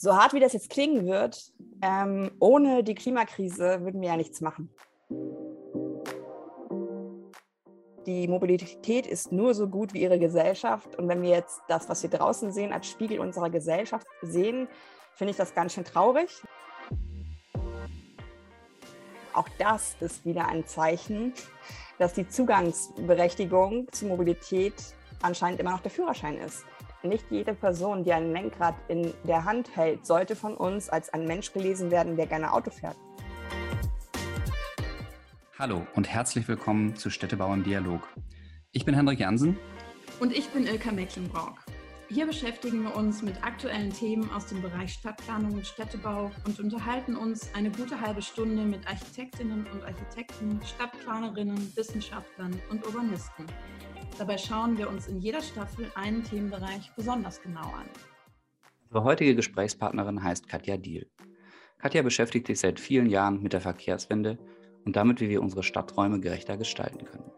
So hart wie das jetzt klingen wird, ähm, ohne die Klimakrise würden wir ja nichts machen. Die Mobilität ist nur so gut wie ihre Gesellschaft. Und wenn wir jetzt das, was wir draußen sehen, als Spiegel unserer Gesellschaft sehen, finde ich das ganz schön traurig. Auch das ist wieder ein Zeichen, dass die Zugangsberechtigung zur Mobilität anscheinend immer noch der Führerschein ist. Nicht jede Person, die ein Lenkrad in der Hand hält, sollte von uns als ein Mensch gelesen werden, der gerne Auto fährt. Hallo und herzlich willkommen zu Städtebau im Dialog. Ich bin Hendrik Jansen. Und ich bin Ilka Mecklenburg. Hier beschäftigen wir uns mit aktuellen Themen aus dem Bereich Stadtplanung und Städtebau und unterhalten uns eine gute halbe Stunde mit Architektinnen und Architekten, Stadtplanerinnen, Wissenschaftlern und Urbanisten. Dabei schauen wir uns in jeder Staffel einen Themenbereich besonders genau an. Unsere heutige Gesprächspartnerin heißt Katja Diel. Katja beschäftigt sich seit vielen Jahren mit der Verkehrswende und damit, wie wir unsere Stadträume gerechter gestalten können.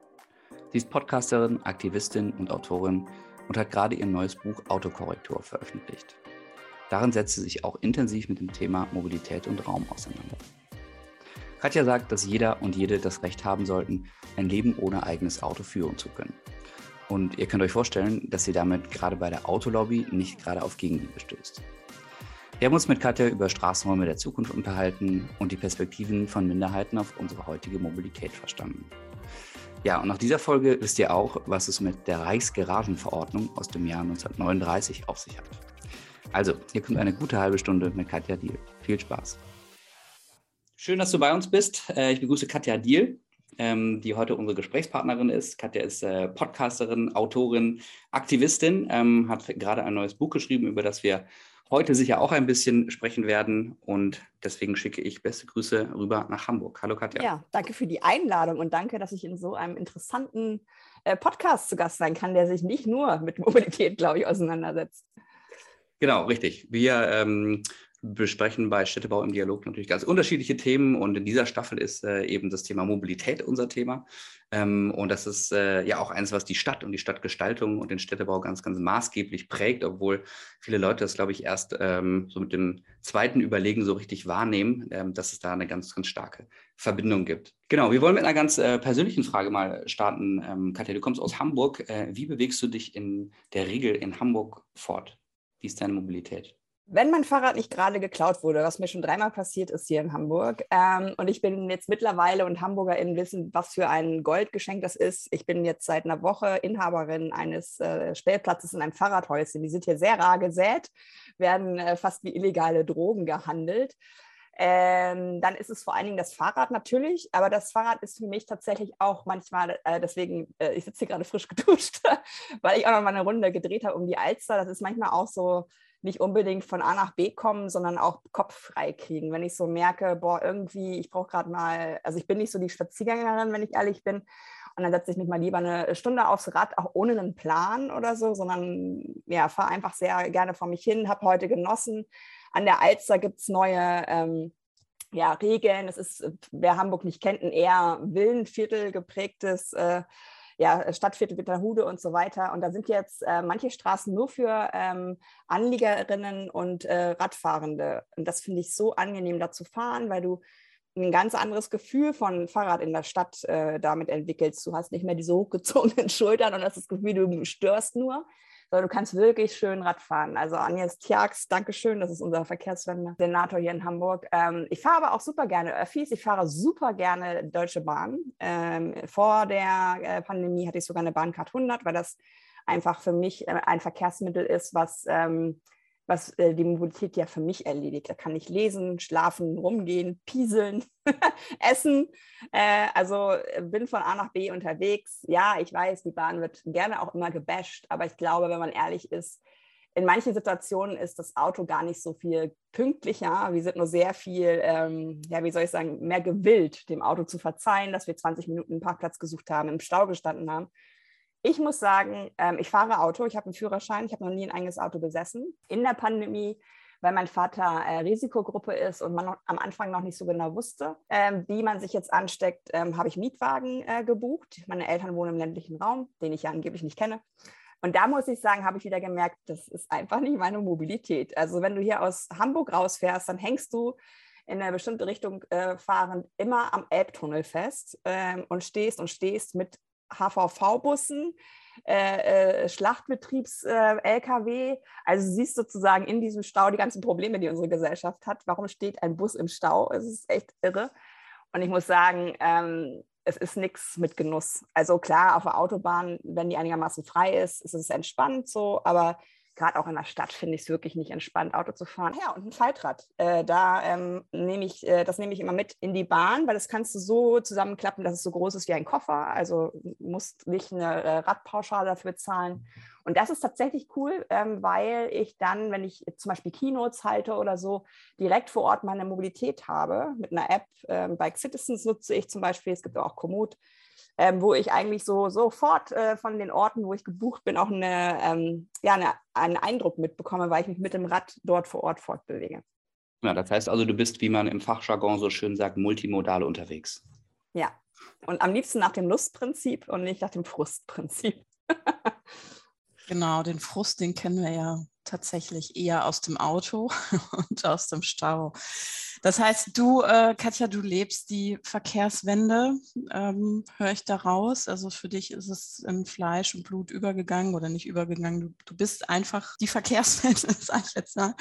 Sie ist Podcasterin, Aktivistin und Autorin und hat gerade ihr neues Buch Autokorrektur veröffentlicht. Darin setzt sie sich auch intensiv mit dem Thema Mobilität und Raum auseinander. Katja sagt, dass jeder und jede das Recht haben sollten, ein Leben ohne eigenes Auto führen zu können. Und ihr könnt euch vorstellen, dass sie damit gerade bei der Autolobby nicht gerade auf Gegenliebe stößt. Wir haben uns mit Katja über Straßenräume der Zukunft unterhalten und die Perspektiven von Minderheiten auf unsere heutige Mobilität verstanden. Ja, und nach dieser Folge wisst ihr auch, was es mit der Reichsgaragenverordnung aus dem Jahr 1939 auf sich hat. Also, hier kommt eine gute halbe Stunde mit Katja Diel. Viel Spaß. Schön, dass du bei uns bist. Äh, ich begrüße Katja Diel ähm, die heute unsere Gesprächspartnerin ist. Katja ist äh, Podcasterin, Autorin, Aktivistin, ähm, hat gerade ein neues Buch geschrieben, über das wir heute sicher auch ein bisschen sprechen werden. Und deswegen schicke ich beste Grüße rüber nach Hamburg. Hallo Katja. Ja, danke für die Einladung und danke, dass ich in so einem interessanten äh, Podcast zu Gast sein kann, der sich nicht nur mit Mobilität, glaube ich, auseinandersetzt. Genau, richtig. Wir ähm, besprechen bei Städtebau im Dialog natürlich ganz unterschiedliche Themen und in dieser Staffel ist äh, eben das Thema Mobilität unser Thema. Ähm, und das ist äh, ja auch eines, was die Stadt und die Stadtgestaltung und den Städtebau ganz, ganz maßgeblich prägt, obwohl viele Leute das, glaube ich, erst ähm, so mit dem zweiten Überlegen so richtig wahrnehmen, ähm, dass es da eine ganz, ganz starke Verbindung gibt. Genau, wir wollen mit einer ganz äh, persönlichen Frage mal starten. Ähm, Katja, du kommst aus Hamburg. Äh, wie bewegst du dich in der Regel in Hamburg fort? Wie ist deine Mobilität? Wenn mein Fahrrad nicht gerade geklaut wurde, was mir schon dreimal passiert ist hier in Hamburg, ähm, und ich bin jetzt mittlerweile und HamburgerInnen wissen, was für ein Goldgeschenk das ist. Ich bin jetzt seit einer Woche Inhaberin eines äh, Stellplatzes in einem Fahrradhäuschen. Die sind hier sehr rar gesät, werden äh, fast wie illegale Drogen gehandelt. Ähm, dann ist es vor allen Dingen das Fahrrad natürlich, aber das Fahrrad ist für mich tatsächlich auch manchmal, äh, deswegen, äh, ich sitze hier gerade frisch geduscht, weil ich auch noch mal eine Runde gedreht habe um die Alster. Das ist manchmal auch so, nicht unbedingt von A nach B kommen, sondern auch Kopf frei kriegen. Wenn ich so merke, boah, irgendwie, ich brauche gerade mal, also ich bin nicht so die Spaziergängerin, wenn ich ehrlich bin. Und dann setze ich mich mal lieber eine Stunde aufs Rad, auch ohne einen Plan oder so, sondern ja, fahre einfach sehr gerne vor mich hin, habe heute genossen. An der Alster gibt es neue ähm, ja, Regeln. Es ist, wer Hamburg nicht kennt, ein eher Villenviertel geprägtes äh, ja, äh, Stadtviertel Witterhude und so weiter. Und da sind jetzt äh, manche Straßen nur für ähm, Anliegerinnen und äh, Radfahrende. Und das finde ich so angenehm, da zu fahren, weil du ein ganz anderes Gefühl von Fahrrad in der Stadt äh, damit entwickelst. Du hast nicht mehr diese hochgezogenen Schultern und hast das Gefühl, du störst nur, sondern du kannst wirklich schön Rad fahren. Also Agnes Tjax, Dankeschön, das ist unser Verkehrssenator hier in Hamburg. Ähm, ich fahre aber auch super gerne Öffis, ich fahre super gerne Deutsche Bahn. Ähm, vor der äh, Pandemie hatte ich sogar eine Bahncard 100, weil das einfach für mich äh, ein Verkehrsmittel ist, was ähm, was äh, die Mobilität ja für mich erledigt. Da kann ich lesen, schlafen, rumgehen, pieseln, essen. Äh, also äh, bin von A nach B unterwegs. Ja, ich weiß, die Bahn wird gerne auch immer gebasht, aber ich glaube, wenn man ehrlich ist, in manchen Situationen ist das Auto gar nicht so viel pünktlicher. Wir sind nur sehr viel, ähm, ja, wie soll ich sagen, mehr gewillt, dem Auto zu verzeihen, dass wir 20 Minuten einen Parkplatz gesucht haben, im Stau gestanden haben. Ich muss sagen, ähm, ich fahre Auto, ich habe einen Führerschein, ich habe noch nie ein eigenes Auto besessen. In der Pandemie, weil mein Vater äh, Risikogruppe ist und man noch, am Anfang noch nicht so genau wusste, ähm, wie man sich jetzt ansteckt, ähm, habe ich Mietwagen äh, gebucht. Meine Eltern wohnen im ländlichen Raum, den ich ja angeblich nicht kenne. Und da muss ich sagen, habe ich wieder gemerkt, das ist einfach nicht meine Mobilität. Also wenn du hier aus Hamburg rausfährst, dann hängst du in eine bestimmte Richtung äh, fahrend immer am Elbtunnel fest ähm, und stehst und stehst mit HVV-Bussen, äh, äh, Schlachtbetriebs-LKW. Äh, also du siehst sozusagen in diesem Stau die ganzen Probleme, die unsere Gesellschaft hat. Warum steht ein Bus im Stau? Es ist echt irre. Und ich muss sagen, ähm, es ist nichts mit Genuss. Also klar, auf der Autobahn, wenn die einigermaßen frei ist, ist es entspannt so, aber gerade auch in der Stadt finde ich es wirklich nicht entspannt, Auto zu fahren. Ja, und ein Faltrad. Äh, da ähm, nehme ich, äh, das nehme ich immer mit in die Bahn, weil das kannst du so zusammenklappen, dass es so groß ist wie ein Koffer. Also musst nicht eine äh, Radpauschale dafür bezahlen. Und das ist tatsächlich cool, ähm, weil ich dann, wenn ich zum Beispiel Keynotes halte oder so, direkt vor Ort meine Mobilität habe. Mit einer App, ähm, Bike Citizens nutze ich zum Beispiel, es gibt auch Komoot, ähm, wo ich eigentlich so sofort äh, von den Orten, wo ich gebucht bin, auch eine, ähm, ja, eine, einen Eindruck mitbekomme, weil ich mich mit dem Rad dort vor Ort fortbewege. Ja, das heißt also, du bist, wie man im Fachjargon so schön sagt, multimodal unterwegs. Ja, und am liebsten nach dem Lustprinzip und nicht nach dem Frustprinzip. Genau, den Frust, den kennen wir ja tatsächlich eher aus dem Auto und aus dem Stau. Das heißt, du, äh, Katja, du lebst die Verkehrswende, ähm, höre ich da raus. Also für dich ist es in Fleisch und Blut übergegangen oder nicht übergegangen. Du, du bist einfach die Verkehrswende, sage ich jetzt mal.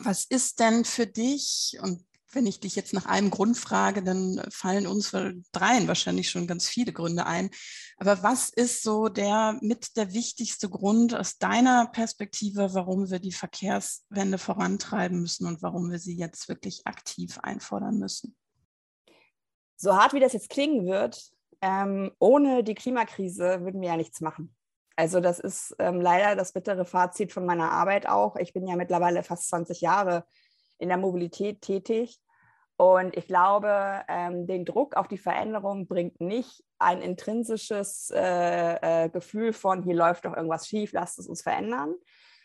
Was ist denn für dich, und wenn ich dich jetzt nach einem Grund frage, dann fallen uns dreien wahrscheinlich schon ganz viele Gründe ein. Aber was ist so der mit der wichtigste Grund aus deiner Perspektive, warum wir die Verkehrswende vorantreiben müssen und warum wir sie jetzt wirklich aktiv einfordern müssen? So hart wie das jetzt klingen wird, ähm, ohne die Klimakrise würden wir ja nichts machen. Also das ist ähm, leider das bittere Fazit von meiner Arbeit auch. Ich bin ja mittlerweile fast 20 Jahre in der Mobilität tätig. Und ich glaube, ähm, den Druck auf die Veränderung bringt nicht ein intrinsisches äh, äh, Gefühl von, hier läuft doch irgendwas schief, lasst es uns verändern,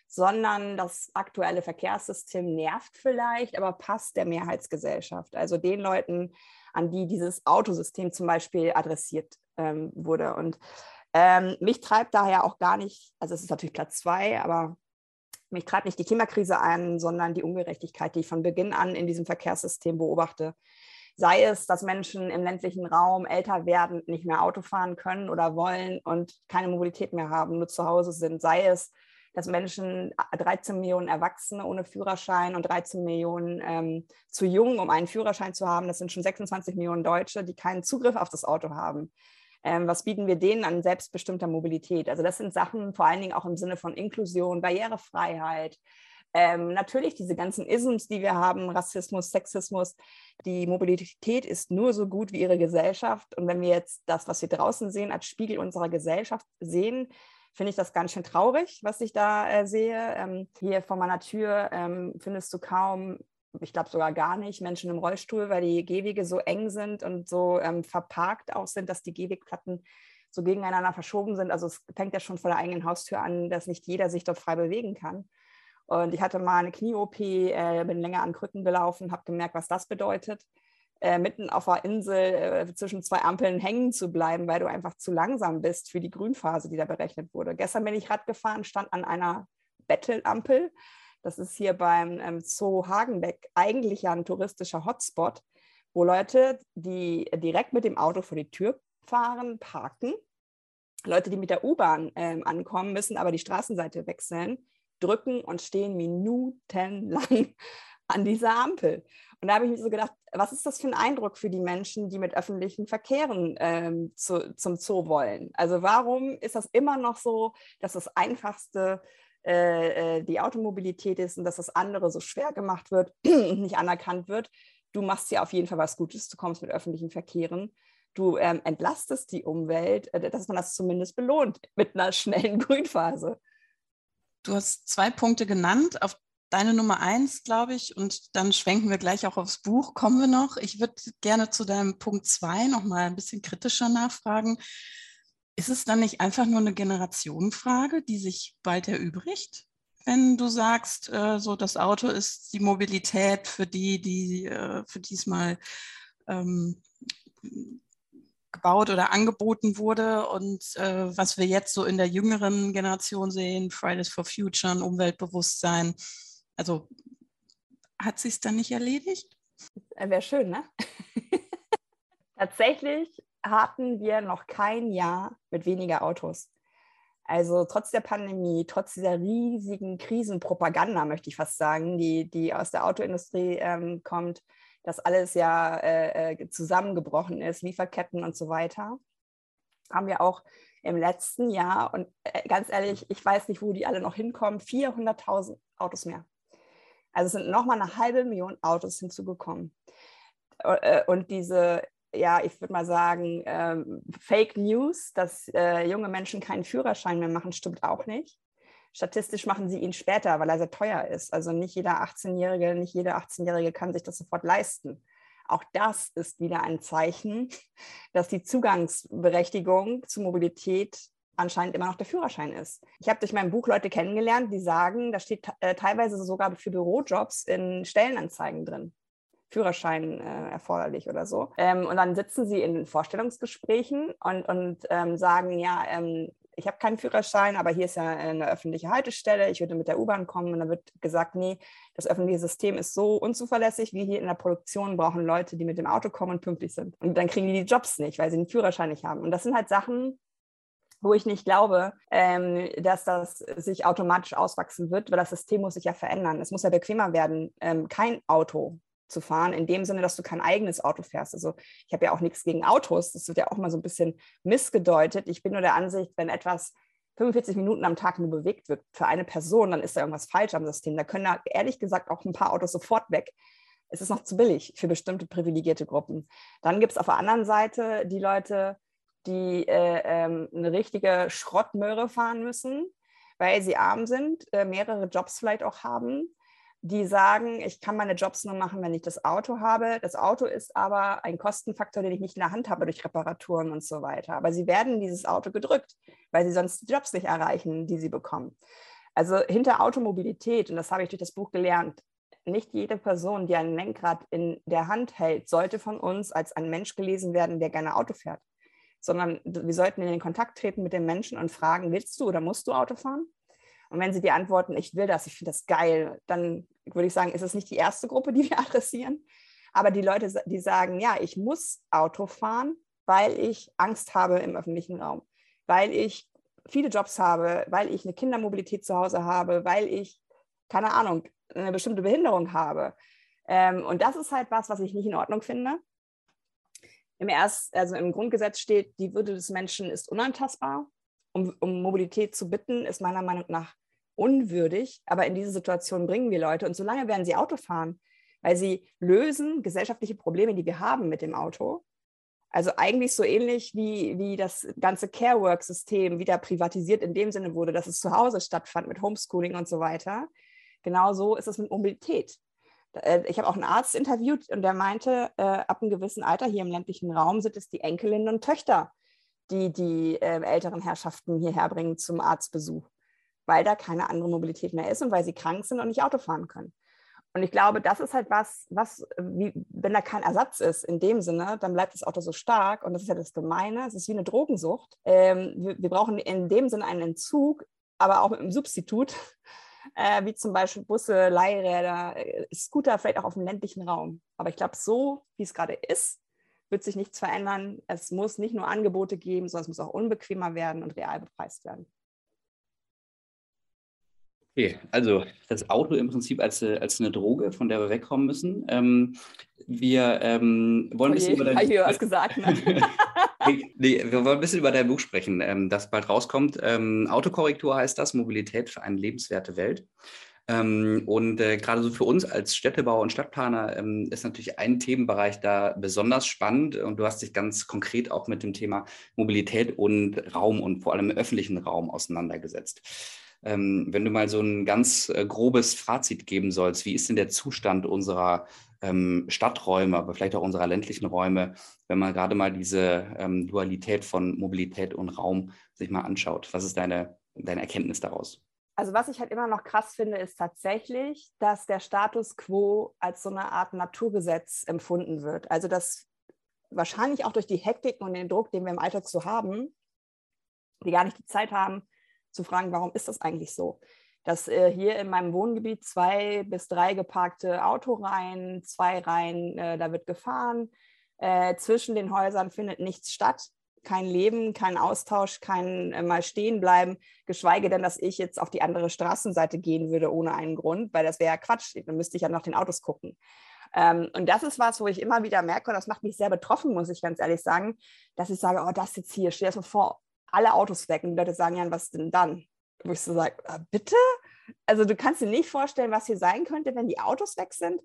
sondern das aktuelle Verkehrssystem nervt vielleicht, aber passt der Mehrheitsgesellschaft, also den Leuten, an die dieses Autosystem zum Beispiel adressiert ähm, wurde. Und ähm, mich treibt daher auch gar nicht, also es ist natürlich Platz zwei, aber mich treibt nicht die Klimakrise an, sondern die Ungerechtigkeit, die ich von Beginn an in diesem Verkehrssystem beobachte. Sei es, dass Menschen im ländlichen Raum älter werden, nicht mehr Auto fahren können oder wollen und keine Mobilität mehr haben, nur zu Hause sind. Sei es, dass Menschen 13 Millionen Erwachsene ohne Führerschein und 13 Millionen ähm, zu jung, um einen Führerschein zu haben. Das sind schon 26 Millionen Deutsche, die keinen Zugriff auf das Auto haben. Ähm, was bieten wir denen an selbstbestimmter Mobilität? Also das sind Sachen vor allen Dingen auch im Sinne von Inklusion, Barrierefreiheit. Ähm, natürlich diese ganzen Isms, die wir haben, Rassismus, Sexismus. Die Mobilität ist nur so gut wie ihre Gesellschaft. Und wenn wir jetzt das, was wir draußen sehen, als Spiegel unserer Gesellschaft sehen, finde ich das ganz schön traurig, was ich da äh, sehe. Ähm, hier vor meiner Tür ähm, findest du kaum ich glaube sogar gar nicht, Menschen im Rollstuhl, weil die Gehwege so eng sind und so ähm, verparkt auch sind, dass die Gehwegplatten so gegeneinander verschoben sind. Also es fängt ja schon vor der eigenen Haustür an, dass nicht jeder sich dort frei bewegen kann. Und ich hatte mal eine Knie-OP, äh, bin länger an Krücken gelaufen, habe gemerkt, was das bedeutet, äh, mitten auf der Insel äh, zwischen zwei Ampeln hängen zu bleiben, weil du einfach zu langsam bist für die Grünphase, die da berechnet wurde. Gestern bin ich Rad gefahren, stand an einer Bettelampel das ist hier beim ähm, Zoo Hagenbeck eigentlich ja ein touristischer Hotspot, wo Leute, die direkt mit dem Auto vor die Tür fahren, parken. Leute, die mit der U-Bahn ähm, ankommen, müssen aber die Straßenseite wechseln, drücken und stehen minutenlang an dieser Ampel. Und da habe ich mir so gedacht, was ist das für ein Eindruck für die Menschen, die mit öffentlichen Verkehren ähm, zu, zum Zoo wollen? Also warum ist das immer noch so, dass das einfachste äh, äh, die Automobilität ist und dass das andere so schwer gemacht wird und nicht anerkannt wird. Du machst ja auf jeden Fall was Gutes, du kommst mit öffentlichen Verkehren, du ähm, entlastest die Umwelt, äh, dass man das zumindest belohnt mit einer schnellen Grünphase. Du hast zwei Punkte genannt, auf deine Nummer eins, glaube ich, und dann schwenken wir gleich auch aufs Buch, kommen wir noch. Ich würde gerne zu deinem Punkt zwei nochmal ein bisschen kritischer nachfragen. Ist es dann nicht einfach nur eine Generationenfrage, die sich bald erübrigt? Wenn du sagst, äh, so das Auto ist die Mobilität für die, die äh, für diesmal ähm, gebaut oder angeboten wurde und äh, was wir jetzt so in der jüngeren Generation sehen, Fridays for Future, Umweltbewusstsein. Also hat sich es dann nicht erledigt? Äh, Wäre schön, ne? Tatsächlich hatten wir noch kein Jahr mit weniger Autos. Also trotz der Pandemie, trotz dieser riesigen Krisenpropaganda, möchte ich fast sagen, die, die aus der Autoindustrie ähm, kommt, dass alles ja äh, äh, zusammengebrochen ist, Lieferketten und so weiter, haben wir auch im letzten Jahr, und äh, ganz ehrlich, ich weiß nicht, wo die alle noch hinkommen, 400.000 Autos mehr. Also es sind nochmal eine halbe Million Autos hinzugekommen. Äh, und diese ja, ich würde mal sagen, ähm, Fake News, dass äh, junge Menschen keinen Führerschein mehr machen, stimmt auch nicht. Statistisch machen sie ihn später, weil er sehr teuer ist. Also nicht jeder 18-Jährige, nicht jede 18-Jährige kann sich das sofort leisten. Auch das ist wieder ein Zeichen, dass die Zugangsberechtigung zu Mobilität anscheinend immer noch der Führerschein ist. Ich habe durch mein Buch Leute kennengelernt, die sagen, da steht äh, teilweise sogar für Bürojobs in Stellenanzeigen drin. Führerschein äh, erforderlich oder so. Ähm, und dann sitzen sie in Vorstellungsgesprächen und, und ähm, sagen, ja, ähm, ich habe keinen Führerschein, aber hier ist ja eine öffentliche Haltestelle, ich würde mit der U-Bahn kommen und dann wird gesagt, nee, das öffentliche System ist so unzuverlässig, wie hier in der Produktion brauchen Leute, die mit dem Auto kommen und pünktlich sind. Und dann kriegen die die Jobs nicht, weil sie den Führerschein nicht haben. Und das sind halt Sachen, wo ich nicht glaube, ähm, dass das sich automatisch auswachsen wird, weil das System muss sich ja verändern. Es muss ja bequemer werden, ähm, kein Auto zu fahren, in dem Sinne, dass du kein eigenes Auto fährst. Also ich habe ja auch nichts gegen Autos, das wird ja auch mal so ein bisschen missgedeutet. Ich bin nur der Ansicht, wenn etwas 45 Minuten am Tag nur bewegt wird für eine Person, dann ist da irgendwas falsch am System. Da können da ehrlich gesagt auch ein paar Autos sofort weg. Es ist noch zu billig für bestimmte privilegierte Gruppen. Dann gibt es auf der anderen Seite die Leute, die äh, ähm, eine richtige Schrottmöhre fahren müssen, weil sie arm sind, äh, mehrere Jobs vielleicht auch haben die sagen, ich kann meine Jobs nur machen, wenn ich das Auto habe. Das Auto ist aber ein Kostenfaktor, den ich nicht in der Hand habe durch Reparaturen und so weiter. Aber sie werden dieses Auto gedrückt, weil sie sonst die Jobs nicht erreichen, die sie bekommen. Also hinter Automobilität, und das habe ich durch das Buch gelernt, nicht jede Person, die ein Lenkrad in der Hand hält, sollte von uns als ein Mensch gelesen werden, der gerne Auto fährt. Sondern wir sollten in den Kontakt treten mit den Menschen und fragen, willst du oder musst du Auto fahren? Und wenn sie die antworten, ich will das, ich finde das geil, dann würde ich sagen, ist es nicht die erste Gruppe, die wir adressieren. Aber die Leute, die sagen, ja, ich muss Auto fahren, weil ich Angst habe im öffentlichen Raum, weil ich viele Jobs habe, weil ich eine Kindermobilität zu Hause habe, weil ich, keine Ahnung, eine bestimmte Behinderung habe. Ähm, und das ist halt was, was ich nicht in Ordnung finde. Im, Erst, also im Grundgesetz steht, die Würde des Menschen ist unantastbar. Um, um Mobilität zu bitten, ist meiner Meinung nach unwürdig, aber in diese Situation bringen wir Leute und solange werden sie Auto fahren, weil sie lösen gesellschaftliche Probleme, die wir haben mit dem Auto. Also eigentlich so ähnlich wie, wie das ganze Care-Work-System wieder privatisiert in dem Sinne wurde, dass es zu Hause stattfand mit Homeschooling und so weiter. Genauso ist es mit Mobilität. Äh, ich habe auch einen Arzt interviewt und der meinte, äh, ab einem gewissen Alter hier im ländlichen Raum sind es die Enkelinnen und Töchter, die die äh, älteren Herrschaften hierher bringen zum Arztbesuch weil da keine andere Mobilität mehr ist und weil sie krank sind und nicht Auto fahren können. Und ich glaube, das ist halt was, was, wie, wenn da kein Ersatz ist in dem Sinne, dann bleibt das Auto so stark. Und das ist ja das Gemeine. Es ist wie eine Drogensucht. Ähm, wir, wir, brauchen in dem Sinne einen Entzug, aber auch mit einem Substitut, äh, wie zum Beispiel Busse, Leihräder, äh, Scooter, vielleicht auch auf dem ländlichen Raum. Aber ich glaube, so wie es gerade ist, wird sich nichts verändern. Es muss nicht nur Angebote geben, sondern es muss auch unbequemer werden und real bepreist werden. Okay, also das Auto im Prinzip als, äh, als eine Droge, von der wir wegkommen müssen. Ähm, wir ähm, wollen ein bisschen über dein was gesagt. Ne? nee, wir wollen ein bisschen über dein Buch sprechen, ähm, das bald rauskommt. Ähm, Autokorrektur heißt das, Mobilität für eine lebenswerte Welt. Ähm, und äh, gerade so für uns als Städtebauer und Stadtplaner ähm, ist natürlich ein Themenbereich da besonders spannend. Und du hast dich ganz konkret auch mit dem Thema Mobilität und Raum und vor allem im öffentlichen Raum auseinandergesetzt. Ähm, wenn du mal so ein ganz äh, grobes Fazit geben sollst, wie ist denn der Zustand unserer ähm, Stadträume, aber vielleicht auch unserer ländlichen Räume, wenn man gerade mal diese ähm, Dualität von Mobilität und Raum sich mal anschaut? Was ist deine, deine Erkenntnis daraus? Also was ich halt immer noch krass finde, ist tatsächlich, dass der Status quo als so eine Art Naturgesetz empfunden wird. Also dass wahrscheinlich auch durch die Hektik und den Druck, den wir im Alltag so haben, die gar nicht die Zeit haben, zu fragen, warum ist das eigentlich so? Dass äh, hier in meinem Wohngebiet zwei bis drei geparkte Autoreihen, zwei Reihen, äh, da wird gefahren. Äh, zwischen den Häusern findet nichts statt. Kein Leben, kein Austausch, kein äh, mal stehen bleiben, geschweige denn, dass ich jetzt auf die andere Straßenseite gehen würde ohne einen Grund, weil das wäre ja Quatsch. Dann müsste ich ja nach den Autos gucken. Ähm, und das ist was, wo ich immer wieder merke, und das macht mich sehr betroffen, muss ich ganz ehrlich sagen, dass ich sage, oh, das jetzt hier, stell dir das mal vor, alle Autos weg. Und die Leute sagen, ja, was denn dann? Wo ich so sage, äh, bitte? Also du kannst dir nicht vorstellen, was hier sein könnte, wenn die Autos weg sind.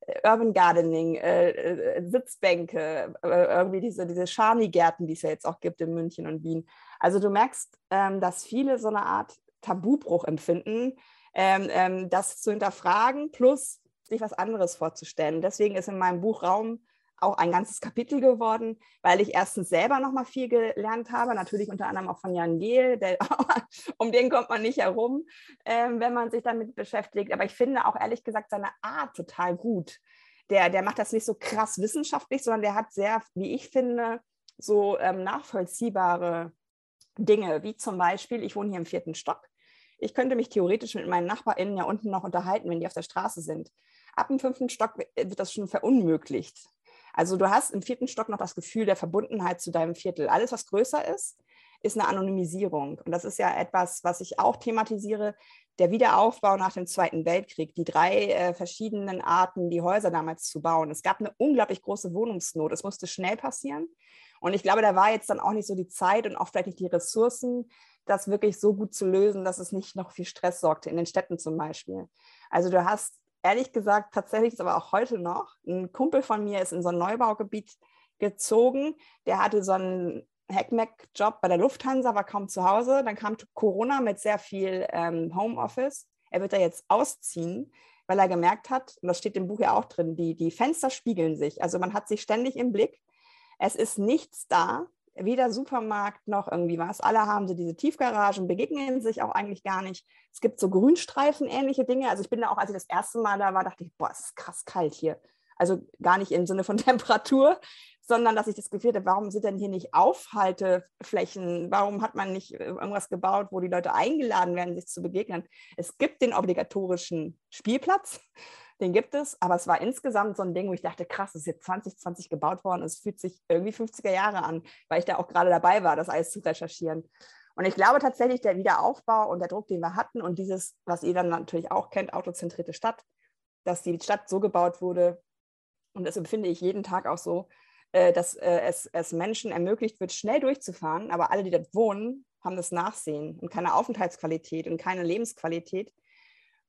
Äh, Urban Gardening, äh, äh, Sitzbänke, äh, irgendwie diese, diese Scharni-Gärten, die es ja jetzt auch gibt in München und Wien. Also du merkst, ähm, dass viele so eine Art Tabubruch empfinden, ähm, ähm, das zu hinterfragen, plus sich was anderes vorzustellen. Deswegen ist in meinem Buch Raum auch ein ganzes Kapitel geworden, weil ich erstens selber noch mal viel gelernt habe, natürlich unter anderem auch von Jan Gehl, der, um den kommt man nicht herum, äh, wenn man sich damit beschäftigt. Aber ich finde auch ehrlich gesagt seine Art total gut. Der, der macht das nicht so krass wissenschaftlich, sondern der hat sehr, wie ich finde, so ähm, nachvollziehbare Dinge, wie zum Beispiel, ich wohne hier im vierten Stock. Ich könnte mich theoretisch mit meinen NachbarInnen ja unten noch unterhalten, wenn die auf der Straße sind. Ab dem fünften Stock wird das schon verunmöglicht. Also du hast im vierten Stock noch das Gefühl der Verbundenheit zu deinem Viertel. Alles, was größer ist, ist eine Anonymisierung. Und das ist ja etwas, was ich auch thematisiere, der Wiederaufbau nach dem Zweiten Weltkrieg, die drei äh, verschiedenen Arten, die Häuser damals zu bauen. Es gab eine unglaublich große Wohnungsnot. Es musste schnell passieren. Und ich glaube, da war jetzt dann auch nicht so die Zeit und auch vielleicht nicht die Ressourcen, das wirklich so gut zu lösen, dass es nicht noch viel Stress sorgte, in den Städten zum Beispiel. Also du hast ehrlich gesagt tatsächlich ist aber auch heute noch. Ein Kumpel von mir ist in so ein Neubaugebiet gezogen. Der hatte so einen Hackmack-Job bei der Lufthansa, war kaum zu Hause. Dann kam Corona mit sehr viel ähm, Homeoffice. Er wird da jetzt ausziehen, weil er gemerkt hat, und das steht im Buch ja auch drin, die, die Fenster spiegeln sich. Also man hat sich ständig im Blick. Es ist nichts da weder Supermarkt noch irgendwie was. Alle haben so diese Tiefgaragen, begegnen sich auch eigentlich gar nicht. Es gibt so Grünstreifen, ähnliche Dinge. Also ich bin da auch, als ich das erste Mal da war, dachte ich, boah, es ist krass kalt hier. Also gar nicht im Sinne von Temperatur, sondern dass ich das Gefühl hatte, warum sind denn hier nicht Aufhalteflächen? Warum hat man nicht irgendwas gebaut, wo die Leute eingeladen werden, sich zu begegnen? Es gibt den obligatorischen Spielplatz, den gibt es, aber es war insgesamt so ein Ding, wo ich dachte, krass, es ist jetzt 2020 gebaut worden, es fühlt sich irgendwie 50er Jahre an, weil ich da auch gerade dabei war, das alles zu recherchieren. Und ich glaube tatsächlich, der Wiederaufbau und der Druck, den wir hatten und dieses, was ihr dann natürlich auch kennt, autozentrierte Stadt, dass die Stadt so gebaut wurde, und das empfinde ich jeden Tag auch so, äh, dass äh, es, es Menschen ermöglicht wird, schnell durchzufahren, aber alle, die dort wohnen, haben das Nachsehen und keine Aufenthaltsqualität und keine Lebensqualität.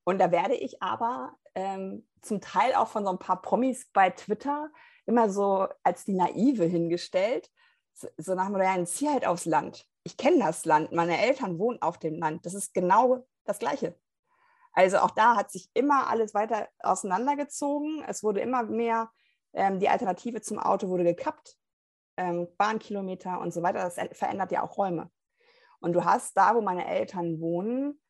Und da werde ich aber ähm, zum Teil auch von so ein paar Promis bei Twitter immer so als die Naive hingestellt. So, nach dem Motto, zieh halt aufs Land. Ich kenne das Land, meine Eltern wohnen auf dem Land. Das ist genau das Gleiche. Also auch da hat sich immer alles weiter auseinandergezogen. Es wurde immer mehr, ähm, die Alternative zum Auto wurde gekappt, ähm, Bahnkilometer und so weiter. Das verändert ja auch Räume. Und du hast da, wo meine Eltern wohnen,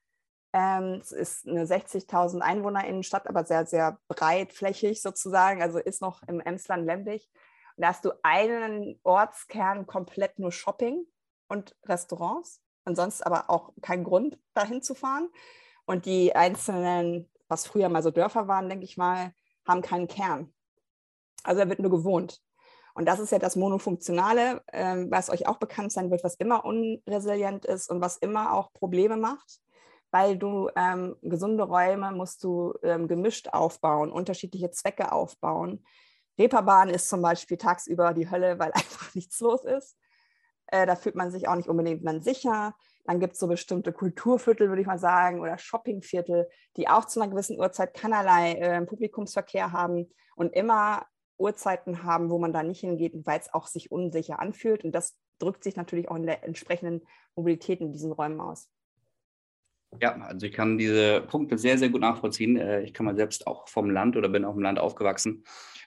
ähm, es ist eine 60.000 Einwohnerinnenstadt, aber sehr, sehr breitflächig sozusagen, also ist noch im Emsland ländlich. Und da hast du einen Ortskern komplett nur Shopping und Restaurants und sonst aber auch kein Grund, dahin zu fahren. Und die einzelnen, was früher mal so Dörfer waren, denke ich mal, haben keinen Kern. Also da wird nur gewohnt. Und das ist ja das Monofunktionale, äh, was euch auch bekannt sein wird, was immer unresilient ist und was immer auch Probleme macht weil du ähm, gesunde Räume musst du ähm, gemischt aufbauen, unterschiedliche Zwecke aufbauen. Reeperbahn ist zum Beispiel tagsüber die Hölle, weil einfach nichts los ist. Äh, da fühlt man sich auch nicht unbedingt dann sicher. Dann gibt es so bestimmte Kulturviertel, würde ich mal sagen, oder Shoppingviertel, die auch zu einer gewissen Uhrzeit keinerlei äh, Publikumsverkehr haben und immer Uhrzeiten haben, wo man da nicht hingeht, weil es auch sich unsicher anfühlt. Und das drückt sich natürlich auch in der entsprechenden Mobilität in diesen Räumen aus. Ja, also ich kann diese Punkte sehr, sehr gut nachvollziehen. Äh, ich komme selbst auch vom Land oder bin auch im Land aufgewachsen.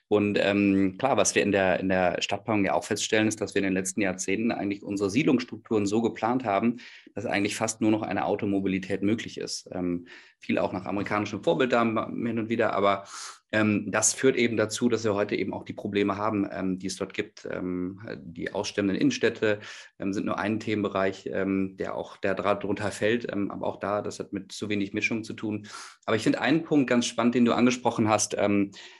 Und ähm, klar, was wir in der, in der Stadtplanung ja auch feststellen, ist, dass wir in den letzten Jahrzehnten eigentlich unsere Siedlungsstrukturen so geplant haben, dass eigentlich fast nur noch eine Automobilität möglich ist. Ähm, viel auch nach amerikanischem Vorbild da hin und wieder, aber das führt eben dazu, dass wir heute eben auch die Probleme haben, ähm, die es dort gibt. Ähm, die aussterbenden Innenstädte ähm, sind nur ein Themenbereich, ähm, der auch der darunter fällt, ähm, aber auch da, das hat mit zu wenig Mischung zu tun. Aber ich finde einen Punkt ganz spannend, den du angesprochen hast,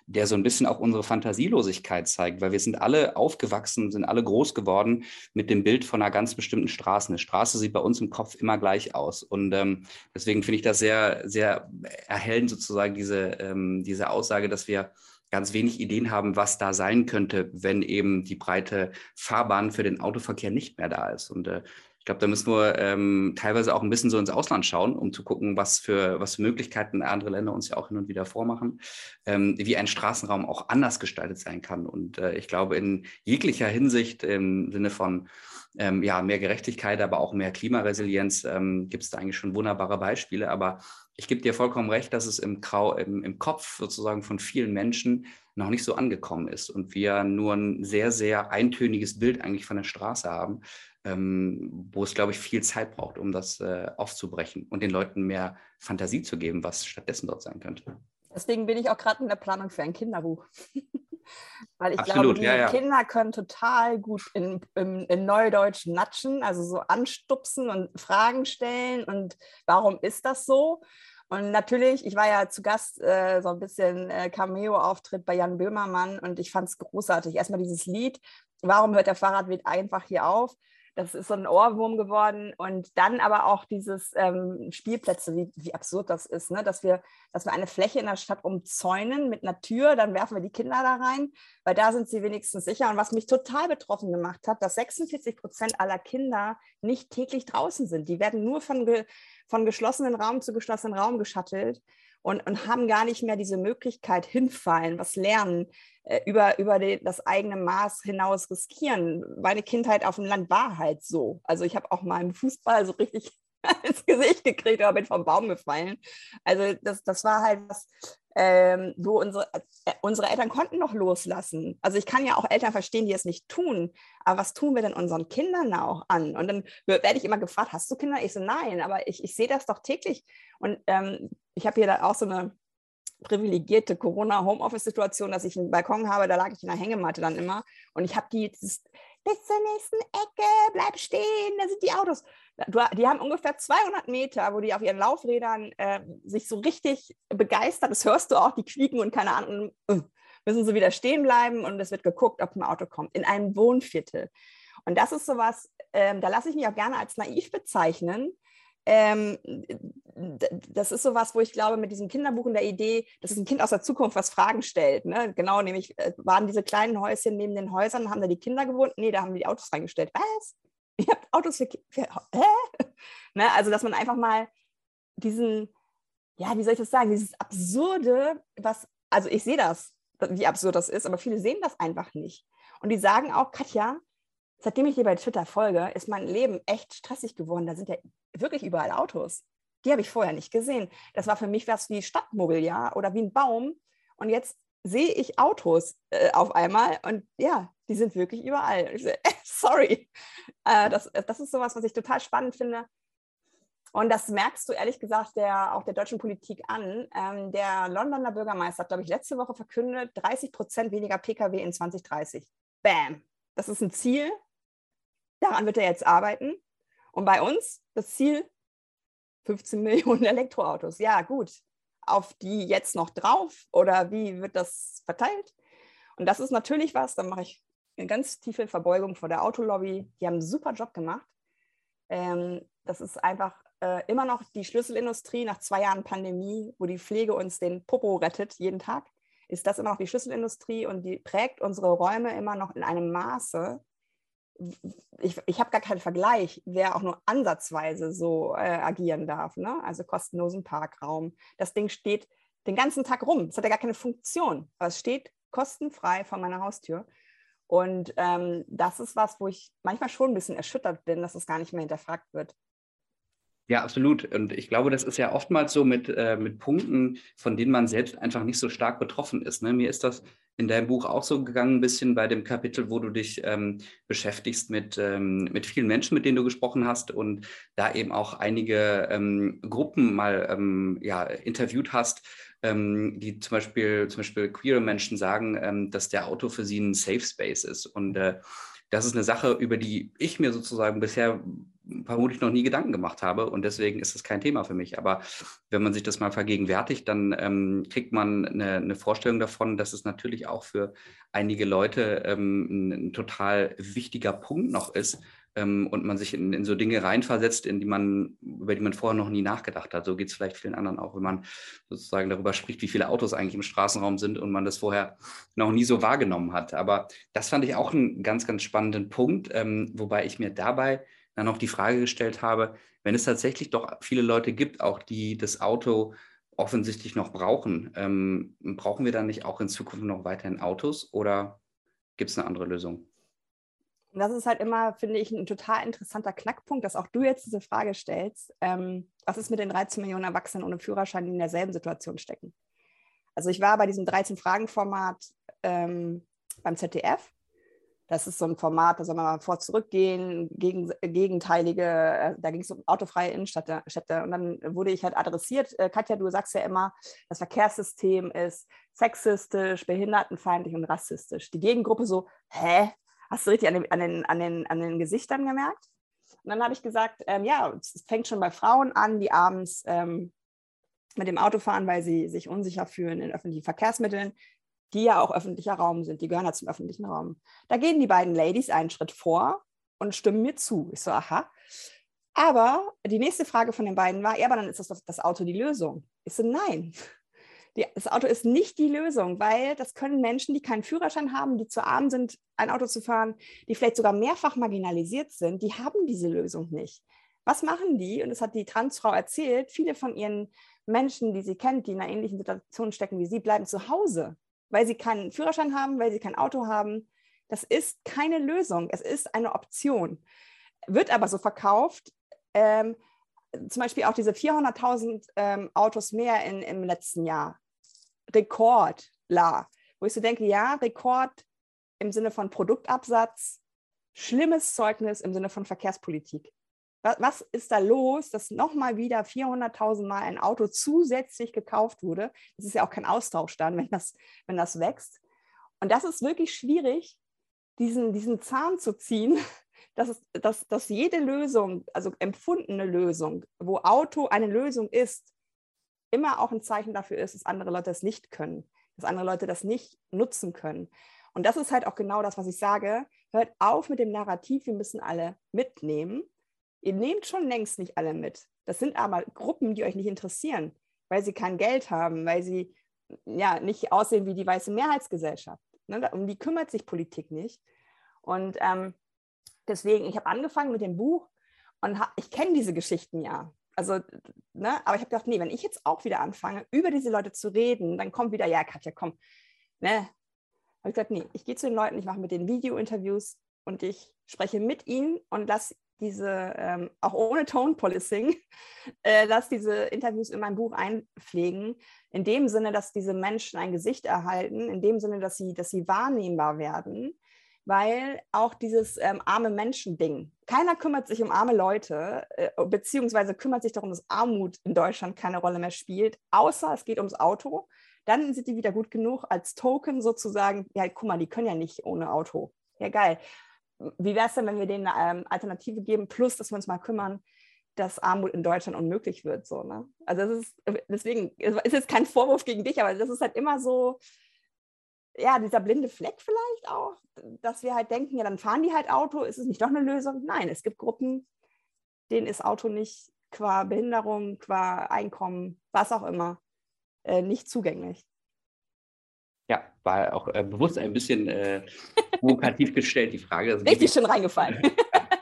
der so ein bisschen auch unsere Fantasielosigkeit zeigt, weil wir sind alle aufgewachsen, sind alle groß geworden mit dem Bild von einer ganz bestimmten Straße. Eine Straße sieht bei uns im Kopf immer gleich aus. Und deswegen finde ich das sehr, sehr erhellend sozusagen, diese, diese Aussage, Aussage, dass wir ganz wenig Ideen haben, was da sein könnte, wenn eben die breite Fahrbahn für den Autoverkehr nicht mehr da ist. Und äh, ich glaube, da müssen wir ähm, teilweise auch ein bisschen so ins Ausland schauen, um zu gucken, was für, was für Möglichkeiten andere Länder uns ja auch hin und wieder vormachen, ähm, wie ein Straßenraum auch anders gestaltet sein kann. Und äh, ich glaube, in jeglicher Hinsicht im Sinne von ähm, ja, mehr Gerechtigkeit, aber auch mehr Klimaresilienz ähm, gibt es da eigentlich schon wunderbare Beispiele. Aber ich gebe dir vollkommen recht, dass es im, Grau, im, im Kopf sozusagen von vielen Menschen noch nicht so angekommen ist und wir nur ein sehr, sehr eintöniges Bild eigentlich von der Straße haben, ähm, wo es, glaube ich, viel Zeit braucht, um das äh, aufzubrechen und den Leuten mehr Fantasie zu geben, was stattdessen dort sein könnte. Deswegen bin ich auch gerade in der Planung für ein Kinderbuch. Weil ich Absolut, glaube, die ja, ja. Kinder können total gut in, in, in, Neudeutsch natschen, also so anstupsen und Fragen stellen und warum ist das so? Und natürlich, ich war ja zu Gast, äh, so ein bisschen äh, Cameo-Auftritt bei Jan Böhmermann und ich fand es großartig. Erstmal dieses Lied, warum hört der Fahrradweg einfach hier auf? Das ist so ein Ohrwurm geworden. Und dann aber auch dieses ähm, Spielplätze, wie, wie absurd das ist, ne? dass, wir, dass wir eine Fläche in der Stadt umzäunen mit einer Tür, dann werfen wir die Kinder da rein, weil da sind sie wenigstens sicher. Und was mich total betroffen gemacht hat, dass 46 Prozent aller Kinder nicht täglich draußen sind. Die werden nur von, ge, von geschlossenen Raum zu geschlossenen Raum geschattelt und, und haben gar nicht mehr diese Möglichkeit hinfallen, was lernen, äh, über, über die, das eigene Maß hinaus riskieren. Meine Kindheit auf dem Land war halt so. Also ich habe auch mal im Fußball so richtig ins Gesicht gekriegt oder bin vom Baum gefallen. Also das, das war halt was, ähm, wo unsere, äh, unsere Eltern konnten noch loslassen. Also ich kann ja auch Eltern verstehen, die es nicht tun, aber was tun wir denn unseren Kindern auch an? Und dann werde ich immer gefragt, hast du Kinder? Ich so, nein, aber ich, ich sehe das doch täglich. Und ähm, ich habe hier da auch so eine privilegierte Corona-Homeoffice-Situation, dass ich einen Balkon habe, da lag ich in der Hängematte dann immer und ich habe die dieses, bis zur nächsten Ecke, bleib stehen, da sind die Autos. Die haben ungefähr 200 Meter, wo die auf ihren Laufrädern äh, sich so richtig begeistern. Das hörst du auch, die quieken und keine Ahnung, äh, müssen sie wieder stehen bleiben und es wird geguckt, ob ein Auto kommt. In einem Wohnviertel. Und das ist sowas, ähm, da lasse ich mich auch gerne als naiv bezeichnen, ähm, das ist so was, wo ich glaube, mit diesem Kinderbuch und der Idee, das ist ein Kind aus der Zukunft, was Fragen stellt. Ne? Genau, nämlich äh, waren diese kleinen Häuschen neben den Häusern, haben da die Kinder gewohnt? Nee, da haben die, die Autos reingestellt. Was? Ihr habt Autos für, für hä? Ne? Also, dass man einfach mal diesen, ja, wie soll ich das sagen, dieses Absurde, was, also ich sehe das, wie absurd das ist, aber viele sehen das einfach nicht. Und die sagen auch, Katja, seitdem ich dir bei Twitter folge, ist mein Leben echt stressig geworden. Da sind ja wirklich überall Autos. Die habe ich vorher nicht gesehen. Das war für mich was wie Stadtmobiliar oder wie ein Baum. Und jetzt sehe ich Autos äh, auf einmal und ja, die sind wirklich überall. So, äh, sorry. Äh, das, das ist sowas, was ich total spannend finde. Und das merkst du ehrlich gesagt der, auch der deutschen Politik an. Ähm, der Londoner Bürgermeister hat, glaube ich, letzte Woche verkündet, 30 Prozent weniger Pkw in 2030. Bam. Das ist ein Ziel. Daran wird er jetzt arbeiten. Und bei uns das Ziel 15 Millionen Elektroautos. Ja, gut. Auf die jetzt noch drauf oder wie wird das verteilt? Und das ist natürlich was, da mache ich eine ganz tiefe Verbeugung vor der Autolobby. Die haben einen super Job gemacht. Ähm, das ist einfach äh, immer noch die Schlüsselindustrie nach zwei Jahren Pandemie, wo die Pflege uns den Popo rettet jeden Tag. Ist das immer noch die Schlüsselindustrie und die prägt unsere Räume immer noch in einem Maße, ich, ich habe gar keinen Vergleich, wer auch nur ansatzweise so äh, agieren darf. Ne? Also kostenlosen Parkraum. Das Ding steht den ganzen Tag rum. Es hat ja gar keine Funktion, aber es steht kostenfrei vor meiner Haustür. Und ähm, das ist was, wo ich manchmal schon ein bisschen erschüttert bin, dass es gar nicht mehr hinterfragt wird. Ja, absolut. Und ich glaube, das ist ja oftmals so mit, äh, mit Punkten, von denen man selbst einfach nicht so stark betroffen ist. Ne? Mir ist das in deinem Buch auch so gegangen, ein bisschen bei dem Kapitel, wo du dich ähm, beschäftigst mit, ähm, mit vielen Menschen, mit denen du gesprochen hast und da eben auch einige ähm, Gruppen mal ähm, ja, interviewt hast, ähm, die zum Beispiel, zum Beispiel queere Menschen sagen, ähm, dass der Auto für sie ein Safe Space ist. Und äh, das ist eine Sache, über die ich mir sozusagen bisher vermutlich noch nie Gedanken gemacht habe und deswegen ist es kein Thema für mich. Aber wenn man sich das mal vergegenwärtigt, dann ähm, kriegt man eine, eine, Vorstellung davon, dass es natürlich auch für einige Leute ähm, ein, ein, total wichtiger Punkt noch ist ähm, und man sich in, in, so Dinge reinversetzt, in die man, über die man vorher noch nie nachgedacht hat. So geht es vielleicht vielen anderen auch, wenn man sozusagen darüber spricht, wie viele Autos eigentlich im Straßenraum sind und man das vorher noch nie so wahrgenommen hat. Aber das fand ich auch einen ganz, ganz spannenden Punkt, ähm, wobei ich mir dabei dann auch die Frage gestellt habe, wenn es tatsächlich doch viele Leute gibt, auch die das Auto offensichtlich noch brauchen, ähm, brauchen wir dann nicht auch in Zukunft noch weiterhin Autos oder gibt es eine andere Lösung? Und das ist halt immer, finde ich, ein total interessanter Knackpunkt, dass auch du jetzt diese Frage stellst. Ähm, was ist mit den 13 Millionen Erwachsenen ohne Führerschein, die in derselben Situation stecken? Also ich war bei diesem 13-Fragen-Format ähm, beim ZDF das ist so ein Format, da soll man mal vor zurückgehen, gegen, gegenteilige, äh, da ging es um autofreie Innenstädte. Und dann wurde ich halt adressiert, äh, Katja, du sagst ja immer, das Verkehrssystem ist sexistisch, behindertenfeindlich und rassistisch. Die Gegengruppe so, hä? Hast du richtig an den, an den, an den, an den Gesichtern gemerkt? Und dann habe ich gesagt, ähm, ja, es fängt schon bei Frauen an, die abends ähm, mit dem Auto fahren, weil sie sich unsicher fühlen in öffentlichen Verkehrsmitteln die ja auch öffentlicher Raum sind, die gehören ja zum öffentlichen Raum. Da gehen die beiden Ladies einen Schritt vor und stimmen mir zu. Ich so, aha. Aber die nächste Frage von den beiden war, ja, aber dann ist das, das Auto die Lösung. Ich so, nein. Die, das Auto ist nicht die Lösung, weil das können Menschen, die keinen Führerschein haben, die zu arm sind, ein Auto zu fahren, die vielleicht sogar mehrfach marginalisiert sind, die haben diese Lösung nicht. Was machen die? Und das hat die Transfrau erzählt. Viele von ihren Menschen, die sie kennt, die in einer ähnlichen Situation stecken wie sie, bleiben zu Hause weil sie keinen Führerschein haben, weil sie kein Auto haben. Das ist keine Lösung. Es ist eine Option. Wird aber so verkauft. Ähm, zum Beispiel auch diese 400.000 ähm, Autos mehr in, im letzten Jahr. Rekord, la. Wo ich so denke, ja, Rekord im Sinne von Produktabsatz, schlimmes Zeugnis im Sinne von Verkehrspolitik. Was ist da los, dass nochmal wieder 400.000 Mal ein Auto zusätzlich gekauft wurde? Das ist ja auch kein Austausch dann, wenn das, wenn das wächst. Und das ist wirklich schwierig, diesen, diesen Zahn zu ziehen, dass, dass, dass jede Lösung, also empfundene Lösung, wo Auto eine Lösung ist, immer auch ein Zeichen dafür ist, dass andere Leute das nicht können, dass andere Leute das nicht nutzen können. Und das ist halt auch genau das, was ich sage. Hört auf mit dem Narrativ, wir müssen alle mitnehmen, Ihr nehmt schon längst nicht alle mit. Das sind aber Gruppen, die euch nicht interessieren, weil sie kein Geld haben, weil sie ja nicht aussehen wie die weiße Mehrheitsgesellschaft. Ne? Um die kümmert sich Politik nicht. Und ähm, deswegen, ich habe angefangen mit dem Buch und hab, ich kenne diese Geschichten ja. Also, ne, aber ich habe gedacht, nee, wenn ich jetzt auch wieder anfange, über diese Leute zu reden, dann kommt wieder, ja, Katja, komm. Ne? Habe ich gesagt, nee, ich gehe zu den Leuten, ich mache mit den Video-Interviews und ich spreche mit ihnen und lasse diese, ähm, auch ohne Tone Policing, äh, dass diese Interviews in mein Buch einpflegen, in dem Sinne, dass diese Menschen ein Gesicht erhalten, in dem Sinne, dass sie, dass sie wahrnehmbar werden, weil auch dieses ähm, arme Menschen-Ding, keiner kümmert sich um arme Leute, äh, beziehungsweise kümmert sich darum, dass Armut in Deutschland keine Rolle mehr spielt, außer es geht ums Auto. Dann sind die wieder gut genug als Token sozusagen, ja, guck mal, die können ja nicht ohne Auto. Ja, geil wie wäre es denn, wenn wir denen eine ähm, Alternative geben, plus dass wir uns mal kümmern, dass Armut in Deutschland unmöglich wird. So, ne? Also das ist, deswegen ist es kein Vorwurf gegen dich, aber das ist halt immer so, ja, dieser blinde Fleck vielleicht auch, dass wir halt denken, ja, dann fahren die halt Auto, ist es nicht doch eine Lösung? Nein, es gibt Gruppen, denen ist Auto nicht qua Behinderung, qua Einkommen, was auch immer, äh, nicht zugänglich. Ja, war auch äh, bewusst ein bisschen äh, provokativ gestellt, die Frage. Richtig schön reingefallen.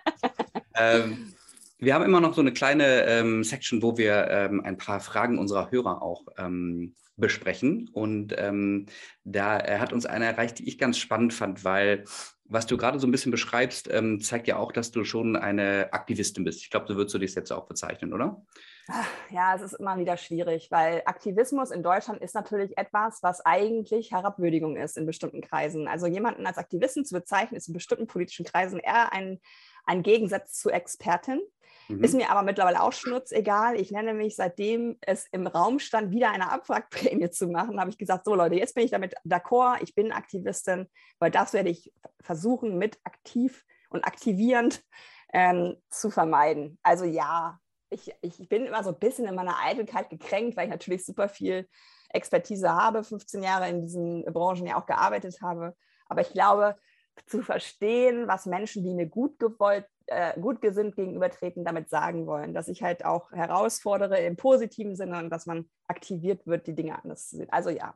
ähm, wir haben immer noch so eine kleine ähm, Section, wo wir ähm, ein paar Fragen unserer Hörer auch ähm, besprechen. Und ähm, da hat uns eine erreicht, die ich ganz spannend fand, weil was du gerade so ein bisschen beschreibst, ähm, zeigt ja auch, dass du schon eine Aktivistin bist. Ich glaube, so würdest du dich jetzt auch bezeichnen, oder? Ja, es ist immer wieder schwierig, weil Aktivismus in Deutschland ist natürlich etwas, was eigentlich Herabwürdigung ist in bestimmten Kreisen. Also jemanden als Aktivisten zu bezeichnen, ist in bestimmten politischen Kreisen eher ein, ein Gegensatz zu Expertin. Mhm. Ist mir aber mittlerweile auch schnurzegal. Ich nenne mich, seitdem es im Raum stand, wieder eine Abwrackprämie zu machen, habe ich gesagt, so Leute, jetzt bin ich damit d'accord, ich bin Aktivistin, weil das werde ich versuchen, mit aktiv und aktivierend ähm, zu vermeiden. Also ja, ich, ich bin immer so ein bisschen in meiner Eitelkeit gekränkt, weil ich natürlich super viel Expertise habe, 15 Jahre in diesen Branchen ja auch gearbeitet habe. Aber ich glaube, zu verstehen, was Menschen, die mir gut gewollt, äh, gut gesinnt gegenübertreten, damit sagen wollen, dass ich halt auch herausfordere im positiven Sinne und dass man aktiviert wird, die Dinge anders zu sehen. Also ja.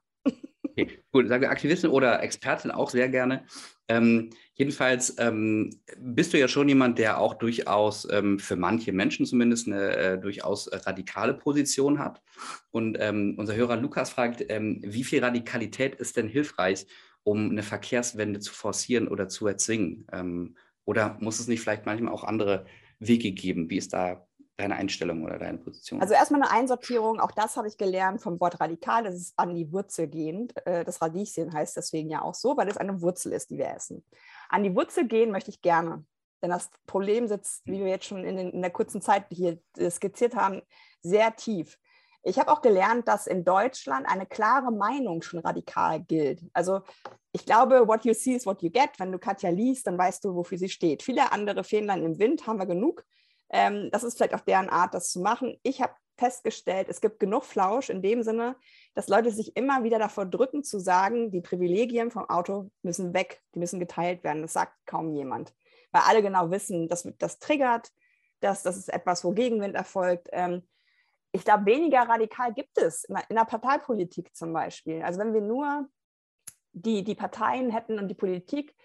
Okay, gut, sagen wir Aktivistin oder Expertin auch sehr gerne. Ähm, jedenfalls ähm, bist du ja schon jemand, der auch durchaus ähm, für manche Menschen zumindest eine äh, durchaus radikale Position hat. Und ähm, unser Hörer Lukas fragt, ähm, wie viel Radikalität ist denn hilfreich, um eine Verkehrswende zu forcieren oder zu erzwingen? Ähm, oder muss es nicht vielleicht manchmal auch andere Wege geben? Wie ist da deine Einstellung oder deine Position? Also erstmal eine Einsortierung, auch das habe ich gelernt vom Wort radikal, das ist an die Wurzel gehend. Äh, das Radieschen heißt deswegen ja auch so, weil es eine Wurzel ist, die wir essen. An die Wurzel gehen möchte ich gerne, denn das Problem sitzt, wie wir jetzt schon in, den, in der kurzen Zeit hier skizziert haben, sehr tief. Ich habe auch gelernt, dass in Deutschland eine klare Meinung schon radikal gilt. Also ich glaube, what you see is what you get. Wenn du Katja liest, dann weißt du, wofür sie steht. Viele andere Fähnlein im Wind haben wir genug. Ähm, das ist vielleicht auch deren Art, das zu machen. Ich habe festgestellt, es gibt genug Flausch in dem Sinne, dass Leute sich immer wieder davor drücken zu sagen, die Privilegien vom Auto müssen weg, die müssen geteilt werden. Das sagt kaum jemand, weil alle genau wissen, dass das triggert, dass das ist etwas, wo Gegenwind erfolgt. Ähm, ich glaube, weniger radikal gibt es in der, in der, Parteipolitik zum Beispiel. Also wenn wir nur die, die Parteien hätten und die Politik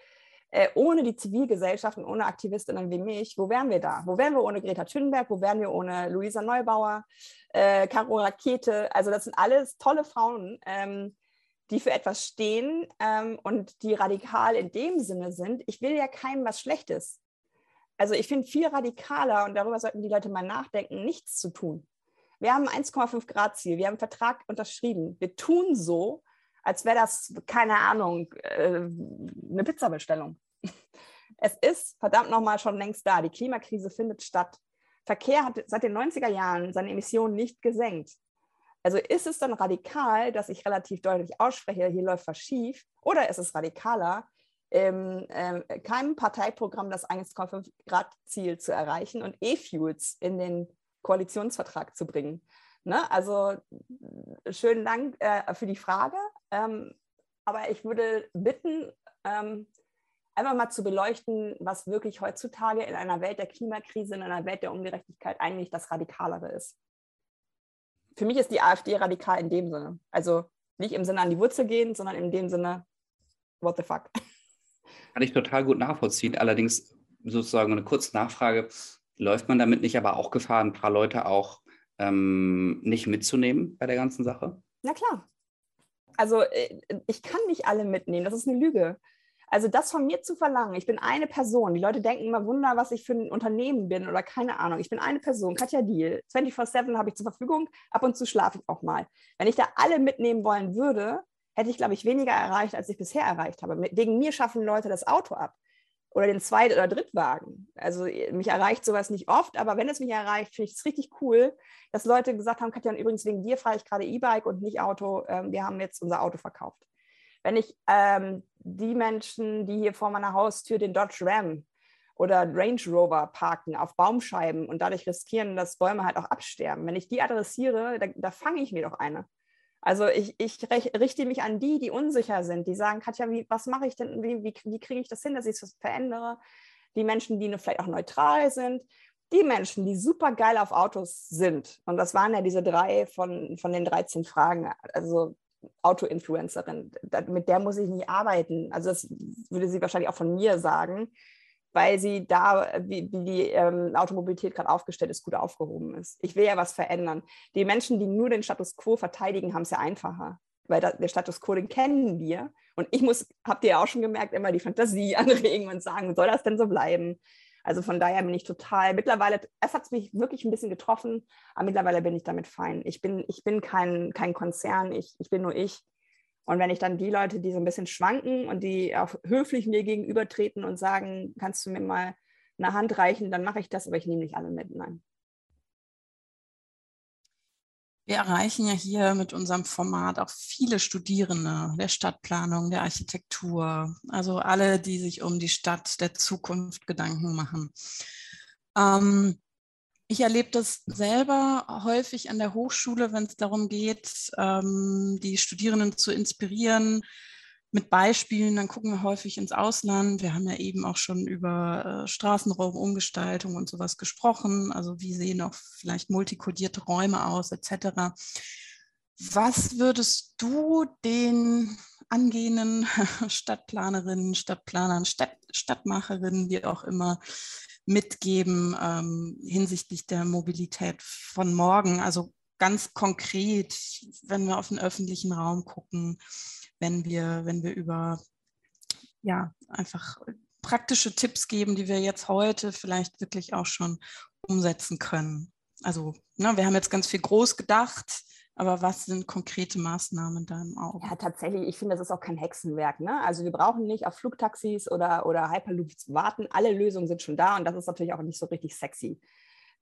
äh, ohne die Zivilgesellschaft und ohne Aktivistinnen wie mich, wo wären wir da? Wo wären wir ohne Greta Thunberg? Wo wären wir ohne Luisa Neubauer, äh, Caro Rakete? Also das sind alles tolle Frauen, ähm, die für etwas stehen ähm, und die radikal in dem Sinne sind. Ich will ja keinem was Schlechtes. Also ich finde viel radikaler, und darüber sollten die Leute mal nachdenken, nichts zu tun. Wir haben ein 1,5 Grad Ziel, wir haben einen Vertrag unterschrieben. Wir tun so, als wäre das, keine Ahnung, äh, eine Pizzabestellung. Es ist verdammt nochmal schon längst da. Die Klimakrise findet statt. Verkehr hat seit den 90er Jahren seine Emissionen nicht gesenkt. Also ist es dann radikal, dass ich relativ deutlich ausspreche, hier läuft was schief, oder ist es radikaler, ähm, keinem Parteiprogramm das 1,5 Grad Ziel zu erreichen und E-Fuels in den Koalitionsvertrag zu bringen. Ne? Also schönen Dank äh, für die Frage. Ähm, aber ich würde bitten, ähm, einfach mal zu beleuchten, was wirklich heutzutage in einer Welt der Klimakrise, in einer Welt der Ungerechtigkeit eigentlich das Radikalere ist. Für mich ist die AfD radikal in dem Sinne. Also nicht im Sinne an die Wurzel gehen, sondern in dem Sinne, what the fuck. Kann ich total gut nachvollziehen. Allerdings sozusagen eine kurze Nachfrage läuft man damit nicht aber auch Gefahr, ein paar Leute auch ähm, nicht mitzunehmen bei der ganzen Sache? Na klar. Also äh, ich kann nicht alle mitnehmen, das ist eine Lüge. Also das von mir zu verlangen, ich bin eine Person. Die Leute denken immer, Wunder, was ich für ein Unternehmen bin oder keine Ahnung. Ich bin eine Person, Katja Deal. 24-7 habe ich zur Verfügung, ab und zu schlafe ich auch mal. Wenn ich da alle mitnehmen wollen würde, hätte ich, glaube ich, weniger erreicht, als ich bisher erreicht habe. Wegen mir schaffen Leute das Auto ab oder den Zweit- oder Drittwagen. Also äh, mich erreicht sowas nicht oft, aber wenn es mich erreicht, finde ich es richtig cool, dass Leute gesagt haben, Katja, übrigens wegen dir fahre ich gerade E-Bike und nicht Auto. Ähm, wir haben jetzt unser Auto verkauft. Wenn ich ähm, die Menschen, die hier vor meiner Haustür den Dodge Ram oder Range Rover parken auf Baumscheiben und dadurch riskieren, dass Bäume halt auch absterben, wenn ich die adressiere, da, da fange ich mir doch eine. Also ich, ich richte mich an die, die unsicher sind, die sagen, Katja, wie, was mache ich denn, wie, wie, wie kriege ich das hin, dass ich es verändere? Die Menschen, die vielleicht auch neutral sind, die Menschen, die super geil auf Autos sind. Und das waren ja diese drei von, von den 13 Fragen. Also Auto-Influencerin, mit der muss ich nicht arbeiten. Also das würde sie wahrscheinlich auch von mir sagen weil sie da, wie, wie die ähm, Automobilität gerade aufgestellt ist, gut aufgehoben ist. Ich will ja was verändern. Die Menschen, die nur den Status quo verteidigen, haben es ja einfacher. weil der Status quo, den kennen wir. Und ich muss, habt ihr ja auch schon gemerkt, immer die Fantasie anregen und sagen, soll das denn so bleiben? Also von daher bin ich total, mittlerweile, es hat mich wirklich ein bisschen getroffen, aber mittlerweile bin ich damit fein. Ich bin, ich bin kein, kein Konzern, ich, ich bin nur ich. Und wenn ich dann die Leute, die so ein bisschen schwanken und die auch höflich mir gegenübertreten und sagen, kannst du mir mal eine Hand reichen, dann mache ich das, aber ich nehme nicht alle mit. Nein. Wir erreichen ja hier mit unserem Format auch viele Studierende der Stadtplanung, der Architektur, also alle, die sich um die Stadt der Zukunft Gedanken machen. Ähm, ich erlebe das selber häufig an der Hochschule, wenn es darum geht, ähm, die Studierenden zu inspirieren, mit Beispielen, dann gucken wir häufig ins Ausland. Wir haben ja eben auch schon über äh, Straßenraumumgestaltung und sowas gesprochen. Also wie sehen auch vielleicht multikodierte Räume aus, etc. Was würdest du den angehenden Stadtplanerinnen, Stadtplanern, Stadt, Stadtmacherinnen, wie auch immer, mitgeben ähm, hinsichtlich der Mobilität von morgen? Also ganz konkret, wenn wir auf den öffentlichen Raum gucken, wenn wir, wenn wir über ja, einfach praktische Tipps geben, die wir jetzt heute vielleicht wirklich auch schon umsetzen können. Also, ne, wir haben jetzt ganz viel groß gedacht, aber was sind konkrete Maßnahmen da im Auge? Ja, tatsächlich, ich finde, das ist auch kein Hexenwerk. Ne? Also wir brauchen nicht auf Flugtaxis oder, oder Hyperloops warten. Alle Lösungen sind schon da und das ist natürlich auch nicht so richtig sexy.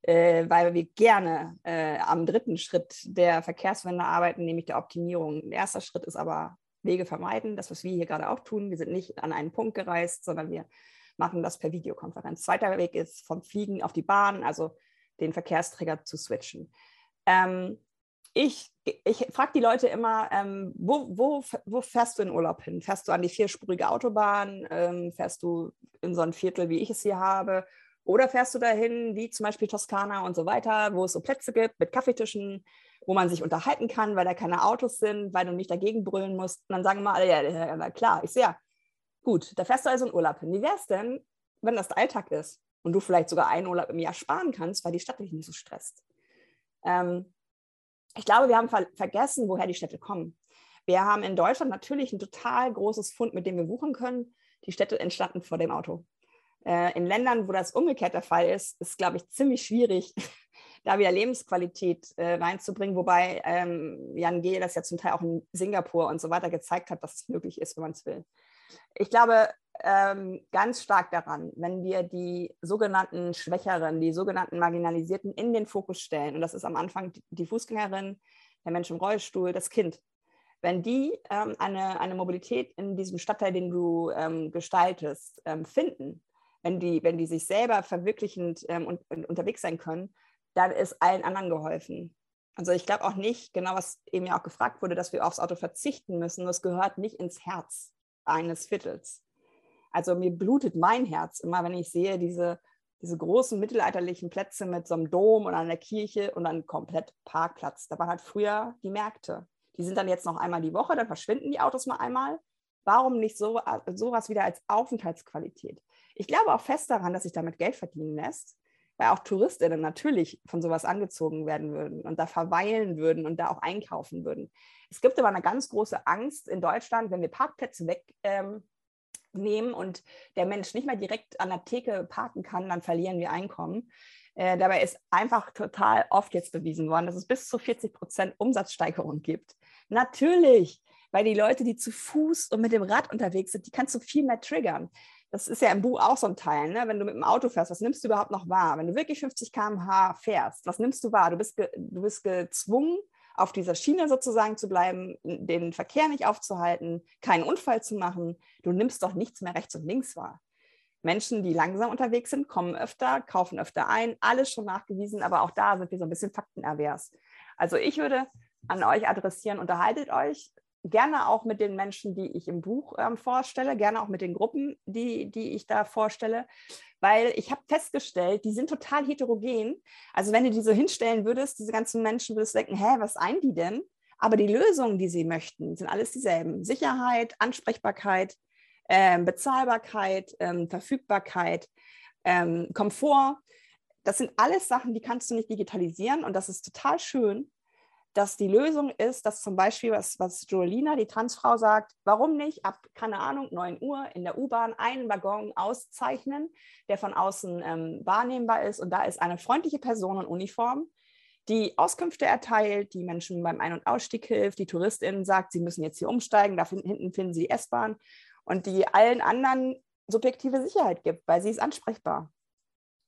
Äh, weil wir gerne äh, am dritten Schritt der Verkehrswende arbeiten, nämlich der Optimierung. Der erste Schritt ist aber Wege vermeiden, das, was wir hier gerade auch tun. Wir sind nicht an einen Punkt gereist, sondern wir machen das per Videokonferenz. Zweiter Weg ist vom Fliegen auf die Bahn, also den Verkehrsträger zu switchen. Ähm, ich, ich frage die Leute immer, ähm, wo, wo, wo, fährst du in Urlaub hin? Fährst du an die vierspurige Autobahn? Ähm, fährst du in so ein Viertel, wie ich es hier habe? Oder fährst du dahin, wie zum Beispiel Toskana und so weiter, wo es so Plätze gibt mit Kaffeetischen, wo man sich unterhalten kann, weil da keine Autos sind, weil du nicht dagegen brüllen musst. Und dann sagen wir alle, ja, ja, ja klar. Ich sehe, ja, gut, da fährst du also in Urlaub hin. Wie wäre es denn, wenn das der Alltag ist und du vielleicht sogar einen Urlaub im Jahr sparen kannst, weil die Stadt dich nicht so stresst? Ähm, ich glaube, wir haben ver vergessen, woher die Städte kommen. Wir haben in Deutschland natürlich ein total großes Fund, mit dem wir wuchern können. Die Städte entstanden vor dem Auto. Äh, in Ländern, wo das umgekehrt der Fall ist, ist, glaube ich, ziemlich schwierig, da wieder Lebensqualität äh, reinzubringen, wobei ähm, Jan G. das ja zum Teil auch in Singapur und so weiter gezeigt hat, dass es möglich ist, wenn man es will. Ich glaube ähm, ganz stark daran, wenn wir die sogenannten Schwächeren, die sogenannten Marginalisierten in den Fokus stellen, und das ist am Anfang die Fußgängerin, der Mensch im Rollstuhl, das Kind, wenn die ähm, eine, eine Mobilität in diesem Stadtteil, den du ähm, gestaltest, ähm, finden, wenn die, wenn die sich selber verwirklichend ähm, und, und unterwegs sein können, dann ist allen anderen geholfen. Also ich glaube auch nicht, genau was eben ja auch gefragt wurde, dass wir aufs Auto verzichten müssen. Das gehört nicht ins Herz eines Viertels. Also mir blutet mein Herz immer, wenn ich sehe diese, diese großen mittelalterlichen Plätze mit so einem Dom und einer Kirche und dann komplett Parkplatz. Da waren halt früher die Märkte. Die sind dann jetzt noch einmal die Woche, dann verschwinden die Autos mal einmal. Warum nicht so, sowas wieder als Aufenthaltsqualität? Ich glaube auch fest daran, dass sich damit Geld verdienen lässt weil auch Touristinnen natürlich von sowas angezogen werden würden und da verweilen würden und da auch einkaufen würden. Es gibt aber eine ganz große Angst in Deutschland, wenn wir Parkplätze wegnehmen ähm, und der Mensch nicht mehr direkt an der Theke parken kann, dann verlieren wir Einkommen. Äh, dabei ist einfach total oft jetzt bewiesen worden, dass es bis zu 40 Prozent Umsatzsteigerung gibt. Natürlich, weil die Leute, die zu Fuß und mit dem Rad unterwegs sind, die kannst du viel mehr triggern das ist ja im Buch auch so ein Teil, ne? wenn du mit dem Auto fährst, was nimmst du überhaupt noch wahr? Wenn du wirklich 50 km/h fährst, was nimmst du wahr? Du bist, du bist gezwungen, auf dieser Schiene sozusagen zu bleiben, den Verkehr nicht aufzuhalten, keinen Unfall zu machen. Du nimmst doch nichts mehr rechts und links wahr. Menschen, die langsam unterwegs sind, kommen öfter, kaufen öfter ein, alles schon nachgewiesen, aber auch da sind wir so ein bisschen faktenervers. Also ich würde an euch adressieren, unterhaltet euch, gerne auch mit den Menschen, die ich im Buch ähm, vorstelle, gerne auch mit den Gruppen, die, die ich da vorstelle, weil ich habe festgestellt, die sind total heterogen. Also wenn du die so hinstellen würdest, diese ganzen Menschen, würdest du denken, hä, was ein die denn? Aber die Lösungen, die sie möchten, sind alles dieselben. Sicherheit, Ansprechbarkeit, äh, Bezahlbarkeit, äh, Verfügbarkeit, äh, Komfort. Das sind alles Sachen, die kannst du nicht digitalisieren und das ist total schön dass die Lösung ist, dass zum Beispiel, was, was Jolina, die Transfrau, sagt, warum nicht ab, keine Ahnung, 9 Uhr in der U-Bahn einen Waggon auszeichnen, der von außen ähm, wahrnehmbar ist und da ist eine freundliche Person in Uniform, die Auskünfte erteilt, die Menschen beim Ein- und Ausstieg hilft, die TouristInnen sagt, sie müssen jetzt hier umsteigen, da hinten finden sie die S-Bahn und die allen anderen subjektive Sicherheit gibt, weil sie ist ansprechbar.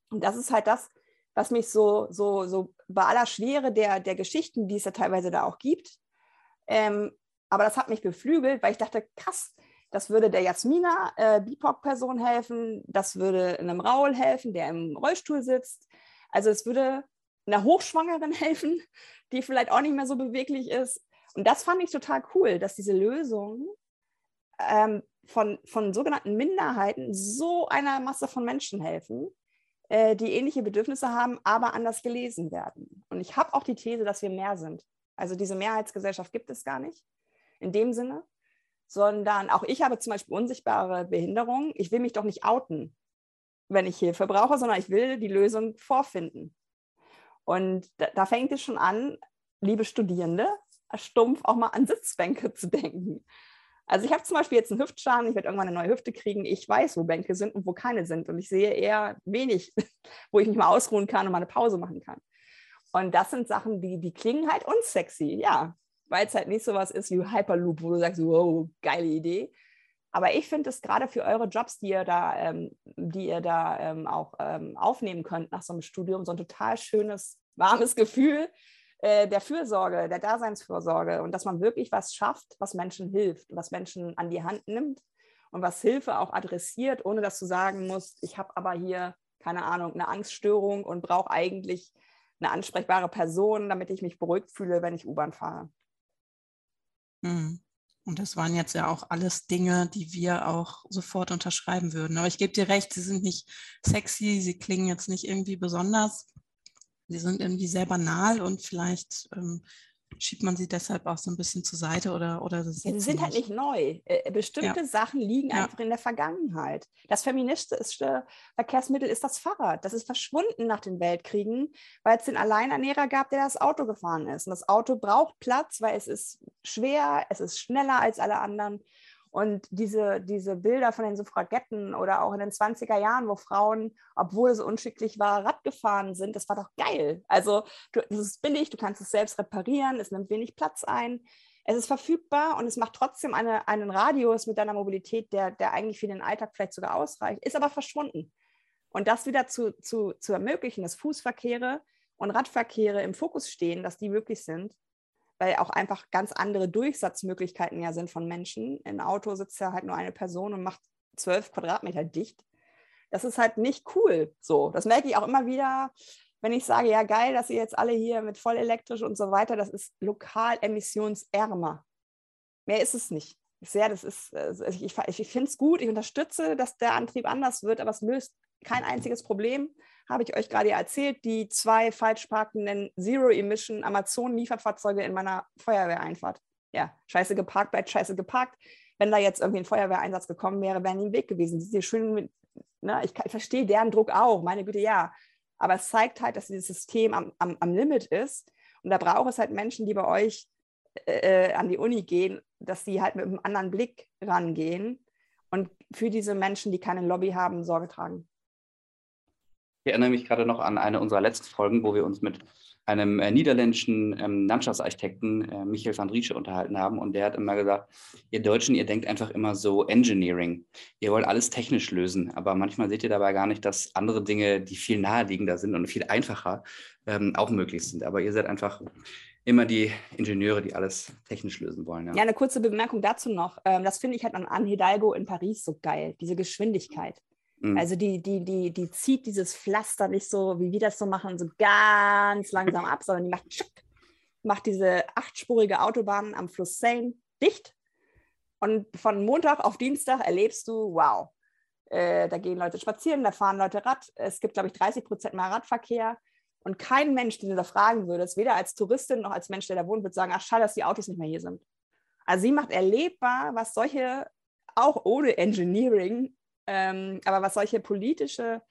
Und das ist halt das, was mich so, so, so bei aller Schwere der, der Geschichten, die es ja teilweise da auch gibt, ähm, aber das hat mich beflügelt, weil ich dachte, krass, das würde der Jasmina, äh, BIPOC-Person helfen, das würde einem Raul helfen, der im Rollstuhl sitzt. Also es würde einer Hochschwangeren helfen, die vielleicht auch nicht mehr so beweglich ist. Und das fand ich total cool, dass diese Lösung ähm, von, von sogenannten Minderheiten so einer Masse von Menschen helfen, äh, die ähnliche Bedürfnisse haben, aber anders gelesen werden. Und ich habe auch die These, dass wir mehr sind. Also diese Mehrheitsgesellschaft gibt es gar nicht in dem Sinne, sondern auch ich habe zum Beispiel unsichtbare Behinderungen. Ich will mich doch nicht outen, wenn ich Hilfe brauche, sondern ich will die Lösung vorfinden. Und da, da fängt es schon an, liebe Studierende, stumpf auch mal an Sitzbänke zu denken. Also ich habe zum Beispiel jetzt einen Hüftschaden, ich werde irgendwann eine neue Hüfte kriegen. Ich weiß, wo Bänke sind und wo keine sind. Und ich sehe eher wenig, wo ich mich mal ausruhen kann und mal eine Pause machen kann. Und das sind Sachen, die, die klingen halt unsexy, ja. Weil es halt nicht so was ist wie Hyperloop, wo du sagst, wow, geile Idee. Aber ich finde es gerade für eure Jobs, die ihr da, ähm, die ihr da ähm, auch ähm, aufnehmen könnt nach so einem Studium, so ein total schönes, warmes Gefühl, äh, der Fürsorge, der Daseinsfürsorge und dass man wirklich was schafft, was Menschen hilft, was Menschen an die Hand nimmt und was Hilfe auch adressiert, ohne dass du sagen musst, ich habe aber hier, keine Ahnung, eine Angststörung und brauche eigentlich eine ansprechbare Person, damit ich mich beruhigt fühle, wenn ich U-Bahn fahre. Hm. Und das waren jetzt ja auch alles Dinge, die wir auch sofort unterschreiben würden. Aber ich gebe dir recht, sie sind nicht sexy, sie klingen jetzt nicht irgendwie besonders. Sie sind irgendwie sehr banal und vielleicht ähm, schiebt man sie deshalb auch so ein bisschen zur Seite oder oder ja, sie sind halt nicht neu. Äh, bestimmte ja. Sachen liegen ja. einfach in der Vergangenheit. Das feministische Verkehrsmittel ist das Fahrrad. Das ist verschwunden nach den Weltkriegen, weil es den Alleinernährer gab, der das Auto gefahren ist. Und das Auto braucht Platz, weil es ist schwer, es ist schneller als alle anderen. Und diese, diese Bilder von den Suffragetten oder auch in den 20er Jahren, wo Frauen, obwohl es unschicklich war, Rad gefahren sind, das war doch geil. Also es ist billig, du kannst es selbst reparieren, es nimmt wenig Platz ein. Es ist verfügbar und es macht trotzdem eine, einen Radius mit deiner Mobilität, der, der eigentlich für den Alltag vielleicht sogar ausreicht, ist aber verschwunden. Und das wieder zu, zu, zu ermöglichen, dass Fußverkehre und Radverkehre im Fokus stehen, dass die möglich sind, weil auch einfach ganz andere Durchsatzmöglichkeiten ja sind von Menschen. Im Auto sitzt ja halt nur eine Person und macht zwölf Quadratmeter dicht. Das ist halt nicht cool. So, das merke ich auch immer wieder, wenn ich sage, ja geil, dass ihr jetzt alle hier mit voll elektrisch und so weiter, das ist lokal emissionsärmer. Mehr ist es nicht. Ich sehe, das ist, also ich, ich finde es gut, ich unterstütze, dass der Antrieb anders wird, aber es löst kein einziges Problem habe ich euch gerade erzählt, die zwei falsch parkenden Zero-Emission Amazon-Lieferfahrzeuge in meiner Feuerwehreinfahrt. Ja, scheiße geparkt, bleibt scheiße geparkt. Wenn da jetzt irgendwie ein Feuerwehreinsatz gekommen wäre, wären die im Weg gewesen. Die sind schön mit, ne, ich, ich verstehe deren Druck auch, meine Güte, ja. Aber es zeigt halt, dass dieses System am, am, am Limit ist. Und da braucht es halt Menschen, die bei euch äh, äh an die Uni gehen, dass die halt mit einem anderen Blick rangehen und für diese Menschen, die keine Lobby haben, Sorge tragen. Ich erinnere mich gerade noch an eine unserer letzten Folgen, wo wir uns mit einem äh, niederländischen ähm, Landschaftsarchitekten, äh, Michael van Riesche, unterhalten haben. Und der hat immer gesagt, ihr Deutschen, ihr denkt einfach immer so Engineering. Ihr wollt alles technisch lösen. Aber manchmal seht ihr dabei gar nicht, dass andere Dinge, die viel naheliegender sind und viel einfacher, ähm, auch möglich sind. Aber ihr seid einfach immer die Ingenieure, die alles technisch lösen wollen. Ja, ja eine kurze Bemerkung dazu noch. Ähm, das finde ich halt an Anne Hidalgo in Paris so geil, diese Geschwindigkeit. Mhm. Also die, die, die, die zieht dieses Pflaster nicht so, wie wir das so machen, so ganz langsam ab, sondern die macht, tschuck, macht diese achtspurige Autobahn am Fluss Seine dicht. Und von Montag auf Dienstag erlebst du, wow, äh, da gehen Leute spazieren, da fahren Leute Rad. Es gibt, glaube ich, 30 Prozent mehr Radverkehr. Und kein Mensch, den du da fragen würdest, weder als Touristin noch als Mensch, der da wohnt, wird sagen, ach schade, dass die Autos nicht mehr hier sind. Also sie macht erlebbar, was solche, auch ohne Engineering, ähm, aber was solche politische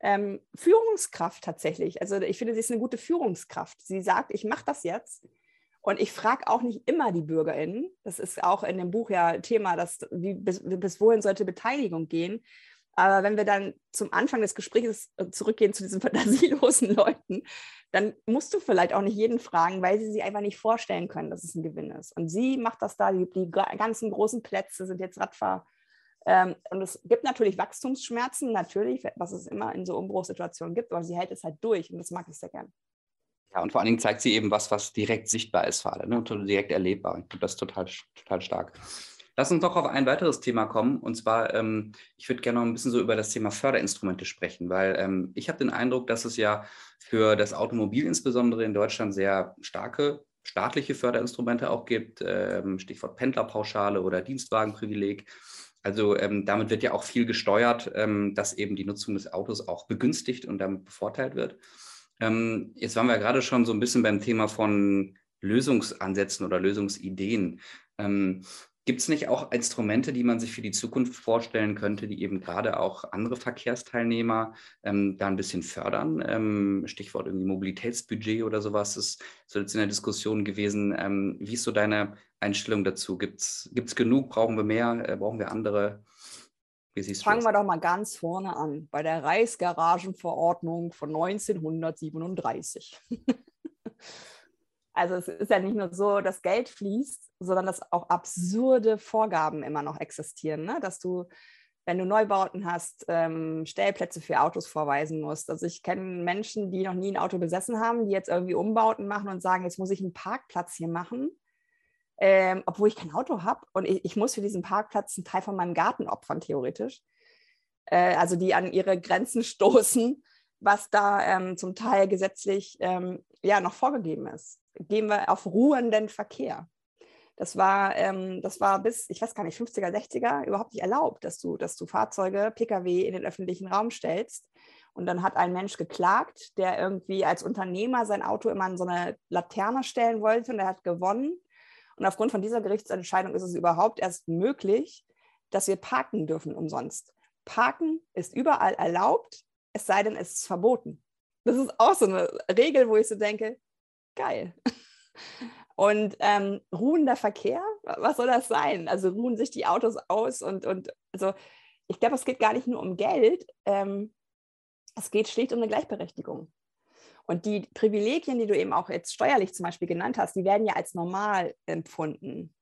ähm, Führungskraft tatsächlich, also ich finde, sie ist eine gute Führungskraft. Sie sagt, ich mache das jetzt Und ich frage auch nicht immer die BürgerInnen. Das ist auch in dem Buch ja Thema, dass, wie, bis, bis wohin sollte Beteiligung gehen. Aber wenn wir dann zum Anfang des Gesprächs äh, zurückgehen zu diesen fantasielosen Leuten, dann musst du vielleicht auch nicht jeden fragen, weil sie sich einfach nicht vorstellen können, dass es ein Gewinn ist. Und sie macht das da, die, die ganzen großen Plätze sind jetzt Radfahr. Ähm, und es gibt natürlich Wachstumsschmerzen, natürlich, was es immer in so Umbruchssituationen gibt, aber sie hält es halt durch und das mag ich sehr gern. Ja, und vor allen Dingen zeigt sie eben was, was direkt sichtbar ist für alle, ne? direkt erlebbar. Ich finde das total, total stark. Lass uns doch auf ein weiteres Thema kommen. Und zwar, ähm, ich würde gerne noch ein bisschen so über das Thema Förderinstrumente sprechen, weil ähm, ich habe den Eindruck, dass es ja für das Automobil insbesondere in Deutschland sehr starke staatliche Förderinstrumente auch gibt. Ähm, Stichwort Pendlerpauschale oder Dienstwagenprivileg. Also ähm, damit wird ja auch viel gesteuert, ähm, dass eben die Nutzung des Autos auch begünstigt und damit bevorteilt wird. Ähm, jetzt waren wir gerade schon so ein bisschen beim Thema von Lösungsansätzen oder Lösungsideen. Gibt es nicht auch Instrumente, die man sich für die Zukunft vorstellen könnte, die eben gerade auch andere Verkehrsteilnehmer ähm, da ein bisschen fördern? Ähm, Stichwort irgendwie Mobilitätsbudget oder sowas ist so jetzt in der Diskussion gewesen. Ähm, wie ist so deine Einstellung dazu? Gibt es genug? Brauchen wir mehr? Äh, brauchen wir andere? Fangen wir doch mal ganz vorne an, bei der Reichsgaragenverordnung von 1937. also es ist ja nicht nur so, dass Geld fließt, sondern dass auch absurde Vorgaben immer noch existieren, ne? dass du, wenn du Neubauten hast, ähm, Stellplätze für Autos vorweisen musst. Also ich kenne Menschen, die noch nie ein Auto besessen haben, die jetzt irgendwie Umbauten machen und sagen, jetzt muss ich einen Parkplatz hier machen ähm, obwohl ich kein Auto habe und ich, ich, muss für diesen Parkplatz einen Teil von meinem Garten opfern, theoretisch. Äh, also die an ihre Grenzen stoßen, was da ähm, zum Teil gesetzlich ähm, ja noch vorgegeben ist. Gehen wir auf ruhenden Verkehr. Das war, ähm, das war bis, ich weiß gar nicht, 50er, 60er überhaupt nicht erlaubt, dass du, dass du Fahrzeuge, Pkw in den öffentlichen Raum stellst. Und dann hat ein Mensch geklagt, der irgendwie als Unternehmer sein Auto immer an so eine Laterne stellen wollte und er hat gewonnen. Und aufgrund von dieser Gerichtsentscheidung ist es überhaupt erst möglich, dass wir parken dürfen umsonst. Parken ist überall erlaubt, es sei denn, es ist verboten. Das ist auch so eine Regel, wo ich so denke, geil. Und ähm, ruhender Verkehr, was soll das sein? Also ruhen sich die Autos aus und, und also ich glaube, es geht gar nicht nur um Geld, ähm, es geht schlicht um eine Gleichberechtigung. Und die Privilegien, die du eben auch jetzt steuerlich zum Beispiel genannt hast, die werden ja als normal empfunden.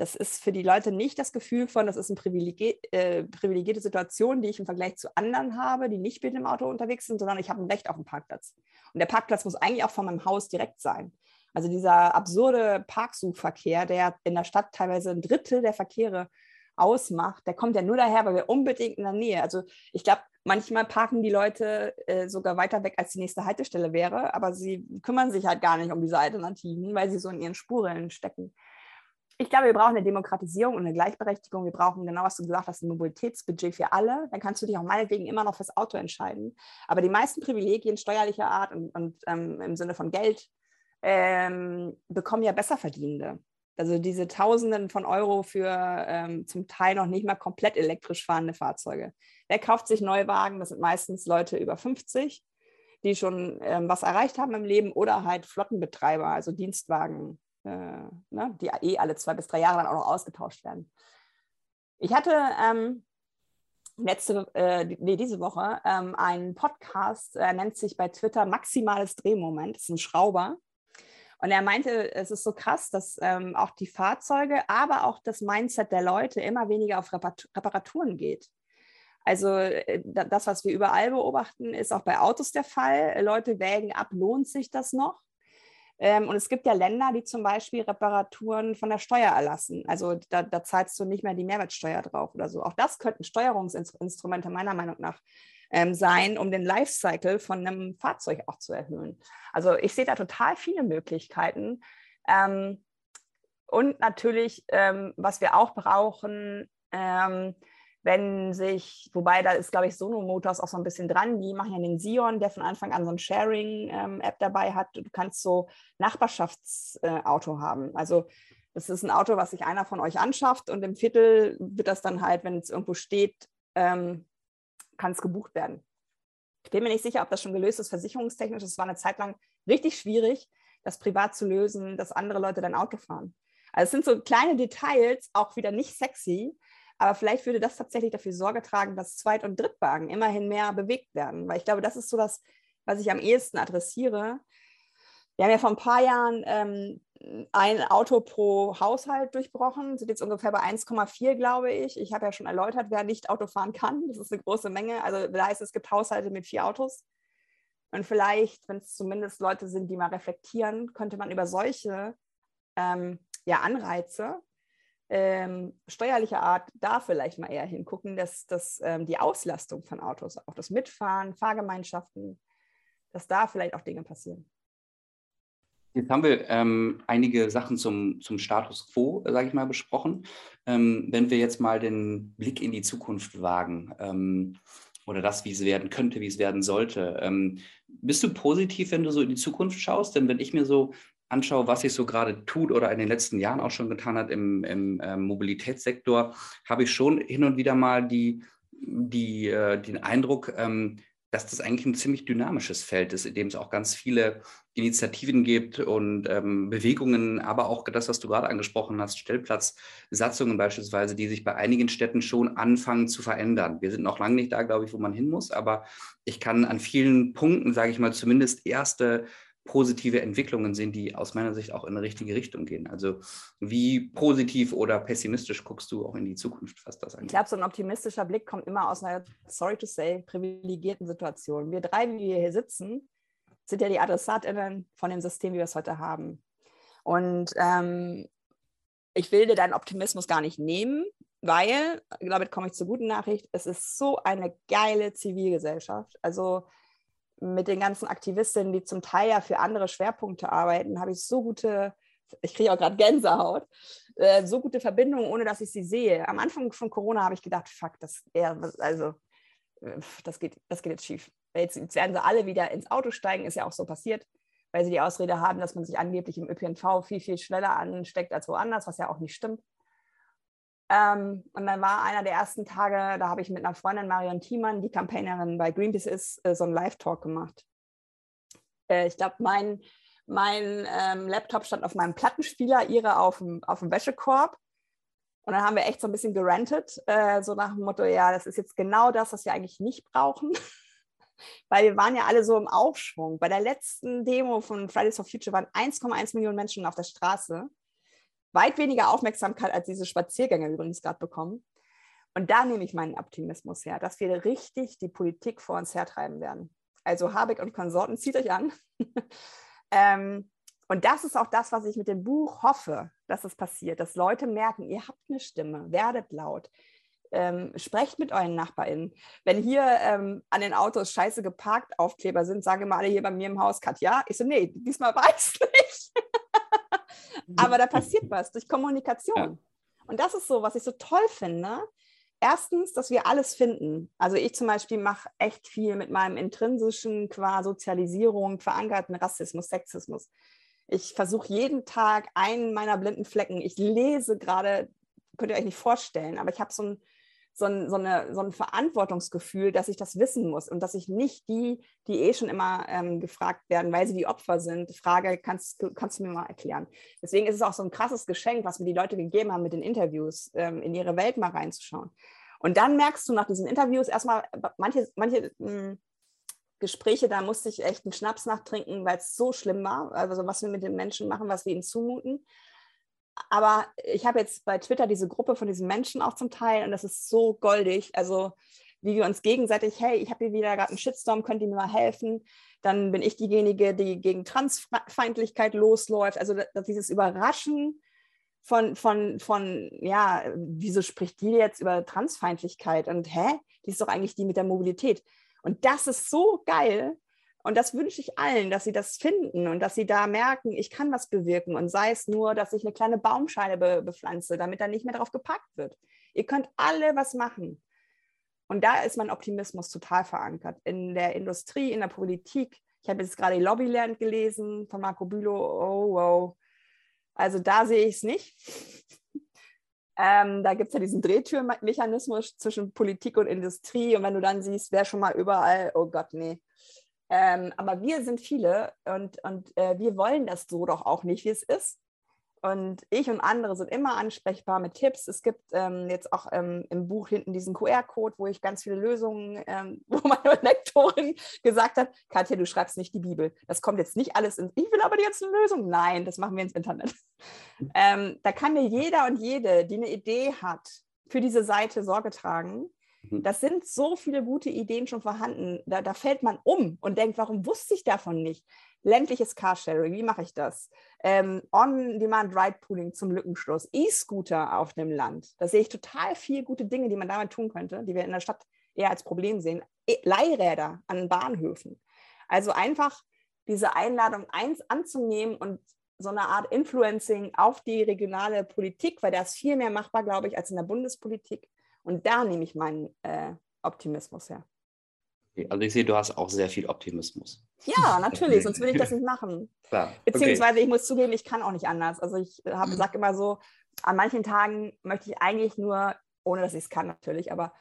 Das ist für die Leute nicht das Gefühl von, das ist eine privilegier äh, privilegierte Situation, die ich im Vergleich zu anderen habe, die nicht mit dem Auto unterwegs sind, sondern ich habe ein Recht auf einen Parkplatz. Und der Parkplatz muss eigentlich auch von meinem Haus direkt sein. Also dieser absurde Parksuchverkehr, der in der Stadt teilweise ein Drittel der Verkehre ausmacht, der kommt ja nur daher, weil wir unbedingt in der Nähe. Also ich glaube, manchmal parken die Leute äh, sogar weiter weg, als die nächste Haltestelle wäre, aber sie kümmern sich halt gar nicht um diese Alternativen, weil sie so in ihren Spuren stecken. Ich glaube, wir brauchen eine Demokratisierung und eine Gleichberechtigung. Wir brauchen, genau was du gesagt hast, ein Mobilitätsbudget für alle. Dann kannst du dich auch meinetwegen immer noch fürs Auto entscheiden. Aber die meisten Privilegien steuerlicher Art und, und ähm, im Sinne von Geld ähm, bekommen ja Besserverdienende. Also diese Tausenden von Euro für ähm, zum Teil noch nicht mal komplett elektrisch fahrende Fahrzeuge. Wer kauft sich Neuwagen? Das sind meistens Leute über 50, die schon ähm, was erreicht haben im Leben oder halt Flottenbetreiber, also Dienstwagen, ne, die eh alle zwei bis drei Jahre dann auch noch ausgetauscht werden. Ich hatte ähm, letzte, äh, nee, diese Woche ähm, einen Podcast, er nennt sich bei Twitter Maximales Drehmoment, das ist ein Schrauber und er meinte, es ist so krass, dass ähm, auch die Fahrzeuge, aber auch das Mindset der Leute immer weniger auf Reparaturen geht. Also äh, das, was wir überall beobachten, ist auch bei Autos der Fall. Leute wägen ab, lohnt sich das noch? Ähm, und es gibt ja Länder, die zum Beispiel Reparaturen von der Steuer erlassen. Also da, da zahlst du nicht mehr die Mehrwertsteuer drauf oder so. Auch das könnten Steuerungsinstrumente meiner Meinung nach ähm, sein, um den Lifecycle von einem Fahrzeug auch zu erhöhen. Also ich sehe da total viele Möglichkeiten. Ähm, und natürlich, ähm, was wir auch brauchen, ähm, wenn sich, wobei da ist, glaube ich, Sono Motors auch so ein bisschen dran, die machen ja den Sion, der von Anfang an so ein Sharing-App dabei hat. Du kannst so Nachbarschaftsauto äh, haben. Also das ist ein Auto, was sich einer von euch anschafft und im Viertel wird das dann halt, wenn es irgendwo steht, ähm, kann es gebucht werden. Ich bin mir nicht sicher, ob das schon gelöst ist, versicherungstechnisch. Das war eine Zeit lang richtig schwierig. das privat zu lösen, dass andere Leute dein Auto fahren. Also es sind so kleine Details, auch wieder nicht sexy, aber vielleicht würde das tatsächlich dafür Sorge tragen, dass Zweit- und Drittwagen immerhin mehr bewegt werden. Weil ich glaube, das ist so das, was ich am ehesten adressiere. Wir haben ja vor ein paar Jahren ähm, ein Auto pro Haushalt durchbrochen, sind jetzt ungefähr bei 1,4, glaube ich. Ich habe ja schon erläutert, wer nicht Auto fahren kann. Das ist eine große Menge. Also da heißt es gibt Haushalte mit vier Autos. Und vielleicht, wenn es zumindest Leute sind, die mal reflektieren, könnte man über solche ähm, ja, Anreize ähm, steuerlicher Art da vielleicht mal eher hingucken, dass, dass ähm, die Auslastung von Autos, auch das Mitfahren, Fahrgemeinschaften, dass da vielleicht auch Dinge passieren. Jetzt haben wir ähm, einige Sachen zum, zum Status quo, sage ich mal, besprochen. Ähm, wenn wir jetzt mal den Blick in die Zukunft wagen ähm, oder das, wie es werden könnte, wie es werden sollte, ähm, bist du positiv, wenn du so in die Zukunft schaust? Denn wenn ich mir so anschaue, was sich so gerade tut oder in den letzten Jahren auch schon getan hat im, im äh, Mobilitätssektor, habe ich schon hin und wieder mal die, die, äh, den Eindruck, ähm, dass das eigentlich ein ziemlich dynamisches Feld ist, in dem es auch ganz viele Initiativen gibt und ähm, Bewegungen, aber auch das, was du gerade angesprochen hast, Stellplatzsatzungen beispielsweise, die sich bei einigen Städten schon anfangen zu verändern. Wir sind noch lange nicht da, glaube ich, wo man hin muss, aber ich kann an vielen Punkten, sage ich mal, zumindest erste positive Entwicklungen sehen, die aus meiner Sicht auch in eine richtige Richtung gehen. Also wie positiv oder pessimistisch guckst du auch in die Zukunft, was das angeht? Ich glaube, so ein optimistischer Blick kommt immer aus einer, sorry to say, privilegierten Situation. Wir drei, wie wir hier sitzen, sind ja die AdressatInnen von dem System, wie wir es heute haben. Und ähm, ich will dir deinen Optimismus gar nicht nehmen, weil, damit komme ich zur guten Nachricht, es ist so eine geile Zivilgesellschaft. Also mit den ganzen Aktivistinnen, die zum Teil ja für andere Schwerpunkte arbeiten, habe ich so gute, ich kriege auch gerade Gänsehaut, äh, so gute Verbindungen, ohne dass ich sie sehe. Am Anfang von Corona habe ich gedacht, fuck, das, ja, also, äh, das, geht, das geht jetzt schief. Jetzt, jetzt werden sie alle wieder ins Auto steigen, ist ja auch so passiert, weil sie die Ausrede haben, dass man sich angeblich im ÖPNV viel, viel schneller ansteckt als woanders, was ja auch nicht stimmt. Ähm, und dann war einer der ersten Tage, da habe ich mit einer Freundin, Marion Thiemann, die Campaignerin bei Greenpeace ist, äh, so einen Live-Talk gemacht. Äh, ich glaube, mein, mein ähm, Laptop stand auf meinem Plattenspieler, ihre auf dem, auf dem Wäschekorb. Und dann haben wir echt so ein bisschen gerantet, äh, so nach dem Motto, ja, das ist jetzt genau das, was wir eigentlich nicht brauchen. Weil wir waren ja alle so im Aufschwung. Bei der letzten Demo von Fridays for Future waren 1,1 Millionen Menschen auf der Straße weit weniger Aufmerksamkeit als diese Spaziergänge übrigens gerade bekommen. Und da nehme ich meinen Optimismus her, dass wir richtig die Politik vor uns hertreiben werden. Also Habeck und Konsorten, zieht euch an. ähm, und das ist auch das, was ich mit dem Buch hoffe, dass es passiert, dass Leute merken, ihr habt eine Stimme, werdet laut, ähm, sprecht mit euren NachbarInnen. Wenn hier ähm, an den Autos scheiße geparkt Aufkleber sind, sagen immer alle hier bei mir im Haus, Katja. Ich so, nee, diesmal weiß ich nicht. Aber da passiert was durch Kommunikation. Ja. Und das ist so, was ich so toll finde. Erstens, dass wir alles finden. Also ich zum Beispiel mache echt viel mit meinem intrinsischen qua Sozialisierung verankerten Rassismus, Sexismus. Ich versuche jeden Tag einen meiner blinden Flecken. Ich lese gerade, könnt ihr euch nicht vorstellen, aber ich habe so ein so ein, so, eine, so ein Verantwortungsgefühl, dass ich das wissen muss und dass ich nicht die, die eh schon immer ähm, gefragt werden, weil sie die Opfer sind, frage, kannst, kannst du mir mal erklären. Deswegen ist es auch so ein krasses Geschenk, was mir die Leute gegeben haben mit den Interviews, ähm, in ihre Welt mal reinzuschauen. Und dann merkst du nach diesen Interviews erstmal, manche, manche mh, hm, Gespräche, da musste ich echt einen Schnaps nachtrinken, weil es so schlimm war, also was wir mit den Menschen machen, was wir ihnen zumuten aber ich habe jetzt bei Twitter diese Gruppe von diesen Menschen auch zum Teil und das ist so goldig. Also wie wir uns gegenseitig, hey, ich habe hier wieder gerade einen Shitstorm, könnt ihr mir mal helfen? Dann bin ich diejenige, die gegen Transfeindlichkeit losläuft. Also dieses Überraschen von, von, von, ja, wieso spricht die jetzt über Transfeindlichkeit? Und hä, die ist doch eigentlich die mit der Mobilität. Und das ist so geil, und das wünsche ich allen, dass sie das finden und dass sie da merken, ich kann was bewirken. Und sei es nur, dass ich eine kleine Baumschale be bepflanze, damit da nicht mehr drauf gepackt wird. Ihr könnt alle was machen. Und da ist mein Optimismus total verankert. In der Industrie, in der Politik. Ich habe jetzt gerade Lobbyland gelesen von Marco Bülow. Oh, wow. Also da sehe ich es nicht. ähm, da gibt es ja diesen Drehtürmechanismus zwischen Politik und Industrie. Und wenn du dann siehst, wer schon mal überall, oh Gott, nee Ähm, aber wir sind viele und, und äh, wir wollen das so doch auch nicht, wie es ist. Und ich und andere sind immer ansprechbar mit Tipps. Es gibt ähm, jetzt auch ähm, im Buch hinten diesen QR-Code, wo ich ganz viele Lösungen, ähm, wo meine Lektorin gesagt hat, Katja, du schreibst nicht die Bibel. Das kommt jetzt nicht alles in, ich will aber jetzt eine Lösung. Nein, das machen wir ins Internet. Ähm, da kann mir jeder und jede, die eine Idee hat, für diese Seite Sorge tragen. Mhm. Das sind so viele gute Ideen schon vorhanden. Da, da fällt man um und denkt, warum wusste ich davon nicht? ländliches Carsharing, wie mache ich das? Ähm, On-Demand-Ride-Pooling zum Lückenschluss, E-Scooter auf dem Land. Da sehe ich total viele gute Dinge, die man damit tun könnte, die wir in der Stadt eher als Problem sehen. E Leihräder an Bahnhöfen. Also einfach diese Einladung eins anzunehmen und so eine Art Influencing auf die regionale Politik, weil da ist viel mehr machbar, glaube ich, als in der Bundespolitik. Und da nehme ich meinen äh, Optimismus her. Also ich sehe, du hast auch sehr viel Optimismus. Ja, natürlich, sonst würde ich das nicht machen. Klar. Beziehungsweise okay. ich muss zugeben, ich kann auch nicht anders. Also ich äh, sage immer so, an manchen Tagen möchte ich eigentlich nur, ohne dass ich es kann natürlich, aber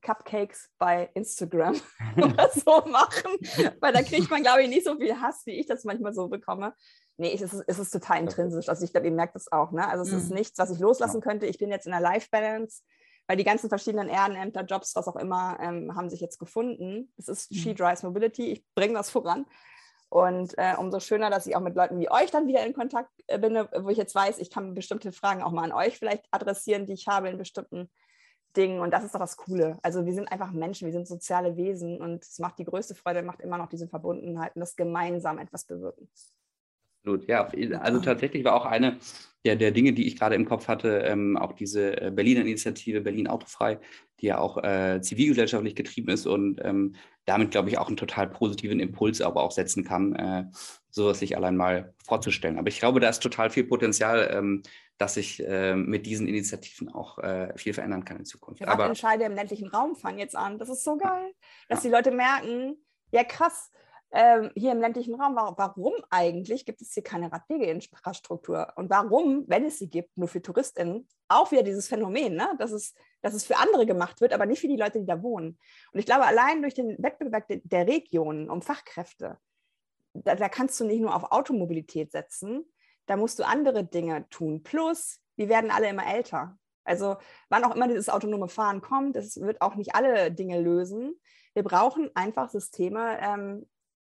Cupcakes bei Instagram oder so machen, weil da kriegt man, glaube ich, nicht so viel Hass, wie ich das manchmal so bekomme. Nee, es ist, es ist total intrinsisch. Also ich glaube, ihr merkt das auch. Ne? Also es mhm. ist nichts, was ich loslassen könnte. Ich bin jetzt in der Life Balance weil die ganzen verschiedenen Ehrenämter, Jobs, was auch immer, ähm, haben sich jetzt gefunden. Es ist mhm. She Drives Mobility, ich bringe das voran. Und äh, umso schöner, dass ich auch mit Leuten wie euch dann wieder in Kontakt äh, bin, wo ich jetzt weiß, ich kann bestimmte Fragen auch mal an euch vielleicht adressieren, die ich habe in bestimmten Dingen. Und das ist doch das Coole. Also wir sind einfach Menschen, wir sind soziale Wesen und es macht die größte Freude, macht immer noch diese Verbundenheit und das gemeinsam etwas bewirken. Absolut, ja. Also tatsächlich war auch eine der, der Dinge, die ich gerade im Kopf hatte, ähm, auch diese äh, Berliner Initiative Berlin Autofrei, die ja auch äh, zivilgesellschaftlich getrieben ist und ähm, damit, glaube ich, auch einen total positiven Impuls aber auch setzen kann, äh, sowas sich allein mal vorzustellen. Aber ich glaube, da ist total viel Potenzial, ähm, dass sich äh, mit diesen Initiativen auch äh, viel verändern kann in Zukunft. Ja, aber Entscheide im ländlichen Raum fangen jetzt an. Das ist so geil, dass ja. die Leute merken, ja krass, ähm, hier im ländlichen Raum, warum eigentlich gibt es hier keine Radwegeinfrastruktur? Und warum, wenn es sie gibt, nur für TouristInnen, auch wieder dieses Phänomen, ne? dass, es, dass es für andere gemacht wird, aber nicht für die Leute, die da wohnen. Und ich glaube, allein durch den Wettbewerb der Regionen um Fachkräfte, da, da kannst du nicht nur auf Automobilität setzen, da musst du andere Dinge tun. Plus, wir werden alle immer älter. Also wann auch immer dieses autonome Fahren kommt, das wird auch nicht alle Dinge lösen. Wir brauchen einfach Systeme, ähm,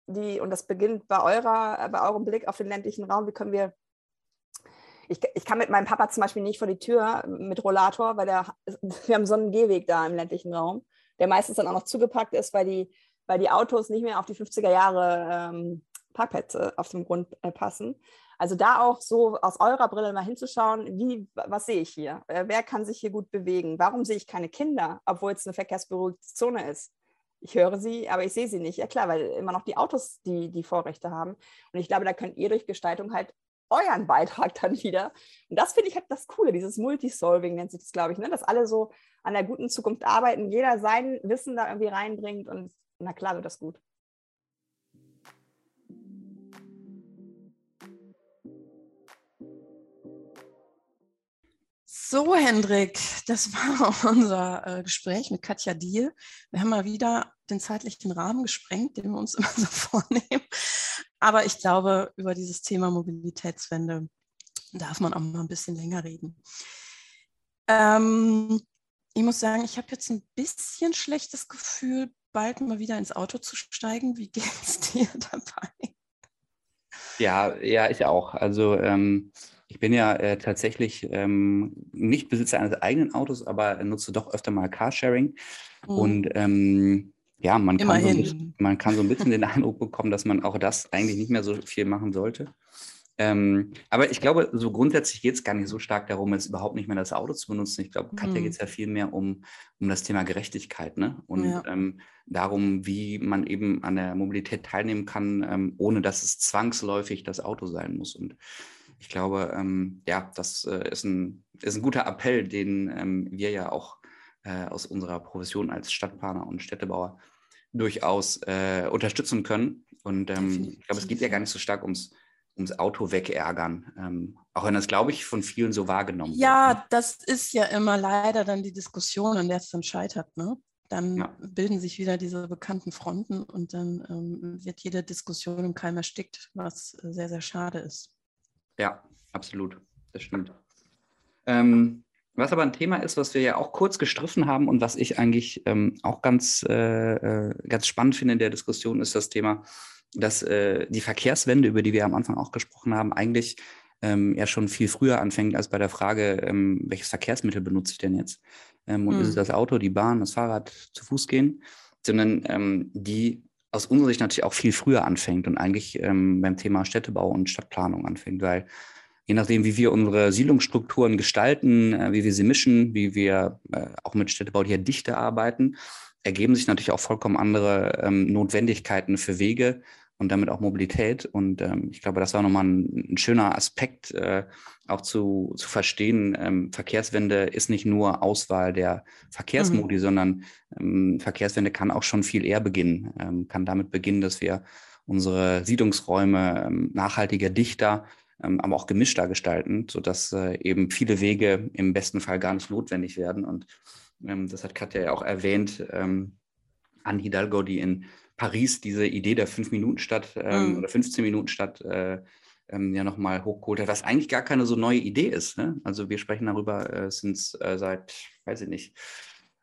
die, und das beginnt bei eurer, bei eurem Blick auf den ländlichen Raum, wie können wir ich, ich, kann mit meinem Papa zum Beispiel nicht vor die Tür mit Rollator, weil der, wir haben so einen Gehweg da im ländlichen Raum, der meistens dann auch noch zugepackt ist, weil die, weil die Autos nicht mehr auf die 50er Jahre ähm, Parkplätze auf dem Grund äh, passen. Also da auch so aus eurer Brille mal hinzuschauen, wie, was sehe ich hier? Äh, wer kann sich hier gut bewegen? Warum sehe ich keine Kinder, obwohl es eine verkehrsberuhigte Zone ist? Ich höre sie, aber ich sehe sie nicht. Ja klar, weil immer noch die Autos die, die Vorrechte haben. Und ich glaube, da könnt ihr durch Gestaltung halt euren Beitrag dann wieder. Und das finde ich halt das Coole, dieses Multisolving nennt sich das, glaube ich, ne? dass alle so an der guten Zukunft arbeiten, jeder sein Wissen da irgendwie reinbringt und na klar wird das gut. So, Hendrik, das war unser äh, Gespräch mit Katja Diel. Wir haben mal wieder den zeitlichen Rahmen gesprengt, den wir uns immer so vornehmen. Aber ich glaube, über dieses Thema Mobilitätswende darf man auch mal ein bisschen länger reden. Ähm, ich muss sagen, ich habe jetzt ein bisschen schlechtes Gefühl, bald mal wieder ins Auto zu steigen. Wie geht es dir dabei? Ja, ja, ich auch. Also ähm, ich bin ja äh, tatsächlich ähm, nicht Besitzer eines eigenen Autos, aber nutze doch öfter mal Carsharing. Mhm. Und ähm, ja, man kann, so bisschen, man kann, so ein bisschen den Eindruck bekommen, dass man auch das eigentlich nicht mehr so viel machen sollte. Ähm, aber ich glaube, so grundsätzlich geht es gar nicht so stark darum, jetzt überhaupt nicht mehr das Auto zu benutzen. Ich glaube, Katja mhm. geht es ja viel mehr um, um das Thema Gerechtigkeit ne? und ja. ähm, darum, wie man eben an der Mobilität teilnehmen kann, ähm, ohne dass es zwangsläufig das Auto sein muss. Und ich glaube, ähm, ja, das äh, ist, ein, ist ein guter Appell, den ähm, wir ja auch äh, aus unserer Profession als Stadtplaner und Städtebauer durchaus äh, unterstützen können. Und ähm, ich glaube, es geht ja gar nicht so stark ums, ums Auto wegärgern, ähm, auch wenn das, glaube ich, von vielen so wahrgenommen ja, wird. Ja, ne? das ist ja immer leider dann die Diskussion, an der es dann scheitert. Ne? dann ja. bilden sich wieder diese bekannten Fronten und dann ähm, wird jede Diskussion im Keim erstickt, was äh, sehr, sehr schade ist. Ja, absolut. Das stimmt. Ähm, was aber ein Thema ist, was wir ja auch kurz gestriffen haben und was ich eigentlich ähm, auch ganz, äh, äh ganz spannend finde in der Diskussion, ist das Thema, dass äh, die Verkehrswende, über die wir am Anfang auch gesprochen haben, eigentlich ähm, ja schon viel früher anfängt als bei der Frage, ähm, welches Verkehrsmittel benutze ich denn jetzt? Ähm, und mhm. ist es das Auto, die Bahn, das Fahrrad, zu Fuß gehen? Sondern ähm, die aus unserer Sicht natürlich auch viel früher anfängt und eigentlich ähm, beim Thema Städtebau und Stadtplanung anfängt, weil je nachdem, wie wir unsere Siedlungsstrukturen gestalten, äh, wie wir sie mischen, wie wir äh, auch mit Städtebau hier dichter arbeiten, ergeben sich natürlich auch vollkommen andere ähm, Notwendigkeiten für Wege und damit auch Mobilität. Und ähm, ich glaube, das war nochmal ein, ein schöner Aspekt, äh, auch zu, zu verstehen. Ähm, Verkehrswende ist nicht nur Auswahl der Verkehrsmodi, mhm. sondern ähm, Verkehrswende kann auch schon viel eher beginnen. Ähm, kann damit beginnen, dass wir unsere Siedlungsräume ähm, nachhaltiger, dichter, ähm, aber auch gemischter gestalten, sodass äh, eben viele Wege im besten Fall gar nicht notwendig werden. Und das hat Katja ja auch erwähnt. Anne Hidalgo, die in Paris diese Idee der Fünf-Minuten-Stadt ähm, mhm. oder 15-Minuten-Stadt äh, ähm, ja nochmal hochgeholt hat, was eigentlich gar keine so neue Idee ist. Ne? Also wir sprechen darüber, äh, sind es äh, seit, weiß ich nicht,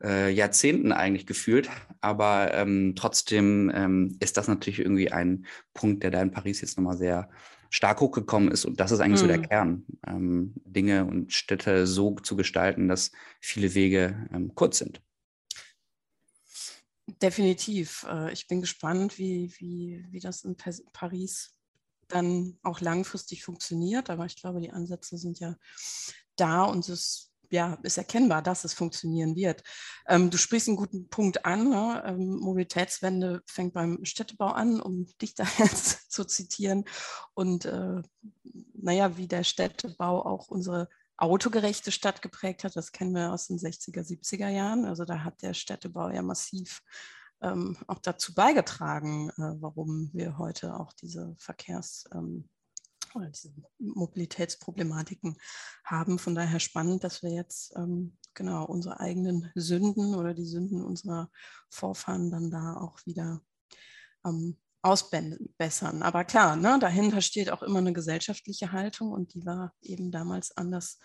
äh, Jahrzehnten eigentlich gefühlt, aber ähm, trotzdem ähm, ist das natürlich irgendwie ein Punkt, der da in Paris jetzt nochmal sehr stark hochgekommen ist. Und das ist eigentlich mhm. so der mhm. Kern, ähm, Dinge und Städte so zu gestalten, dass viele Wege ähm, kurz sind. Definitiv. Äh, ich bin gespannt, wie, wie, wie das in Paris dann auch langfristig funktioniert. Aber ich glaube, die Ansätze sind ja da und es ja, ist erkennbar, dass es funktionieren wird. Ähm, du sprichst einen guten Punkt an. Ne? Ähm, Mobilitätswende fängt beim Städtebau an, um dich da jetzt zu zitieren. Und äh, naja, wie der Städtebau auch unsere autogerechte Stadt geprägt hat. Das kennen wir aus den 60er, 70er Jahren. Also da hat der Städtebau ja massiv ähm, auch dazu beigetragen, äh, warum wir heute auch diese Verkehrs- ähm, oder diese Mobilitätsproblematiken haben. Von daher spannend, dass wir jetzt ähm, genau unsere eigenen Sünden oder die Sünden unserer Vorfahren dann da auch wieder ähm, ausbessern. Aber klar, ne, dahinter steht auch immer eine gesellschaftliche Haltung und die war eben damals anders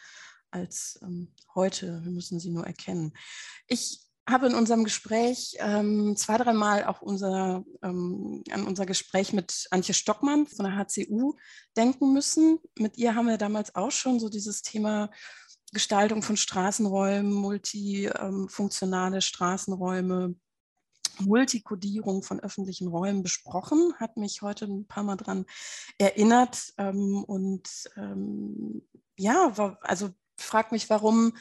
als ähm, heute. Wir müssen sie nur erkennen. Ich habe in unserem Gespräch ähm, zwei, dreimal auch unser, ähm, an unser Gespräch mit Antje Stockmann von der HCU denken müssen. Mit ihr haben wir damals auch schon so dieses Thema Gestaltung von Straßenräumen, multifunktionale Straßenräume, Multikodierung von öffentlichen Räumen besprochen, hat mich heute ein paar Mal daran erinnert. Ähm, und ähm, ja, also frag mich, warum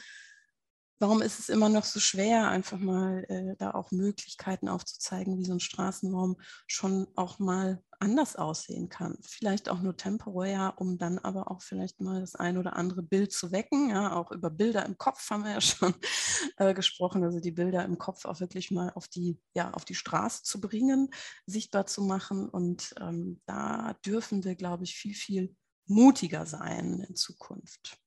warum ist es immer noch so schwer, einfach mal äh, da auch Möglichkeiten aufzuzeigen, wie so ein Straßenraum schon auch mal anders aussehen kann. Vielleicht auch nur temporär, um dann aber auch vielleicht mal das ein oder andere Bild zu wecken. Ja, auch über Bilder im Kopf haben wir ja schon äh, gesprochen, also die Bilder im Kopf auch wirklich mal auf die, ja, auf die Straße zu bringen, sichtbar zu machen. Und ähm, da dürfen wir, glaube ich, viel, viel mutiger sein in Zukunft.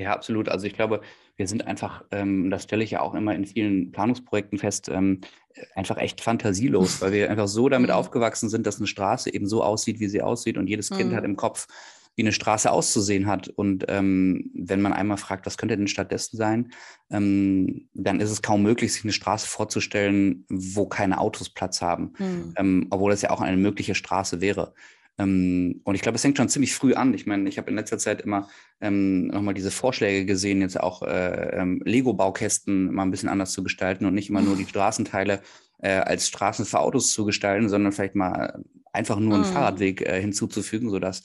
Ja, absolut. Also ich glaube, wir sind einfach, ähm, das stelle ich ja auch immer in vielen Planungsprojekten fest, ähm, einfach echt fantasielos, weil wir einfach so damit mhm. aufgewachsen sind, dass eine Straße eben so aussieht, wie sie aussieht und jedes Kind hat mhm. im Kopf, wie eine Straße auszusehen hat. Und ähm, wenn man einmal fragt, was könnte denn stattdessen sein, ähm, dann ist es kaum möglich, sich eine Straße vorzustellen, wo keine Autos Platz haben, mhm. ähm, obwohl es ja auch eine mögliche Straße wäre. Ähm, und ich glaube, es hängt schon ziemlich früh an. Ich meine, ich habe in letzter Zeit immer ähm, nochmal diese Vorschläge gesehen, jetzt auch äh, ähm, Lego-Baukästen mal ein bisschen anders zu gestalten und nicht immer nur die Straßenteile äh, als Straßen für Autos zu gestalten, sondern vielleicht mal einfach nur einen mhm. Fahrradweg äh, hinzuzufügen, sodass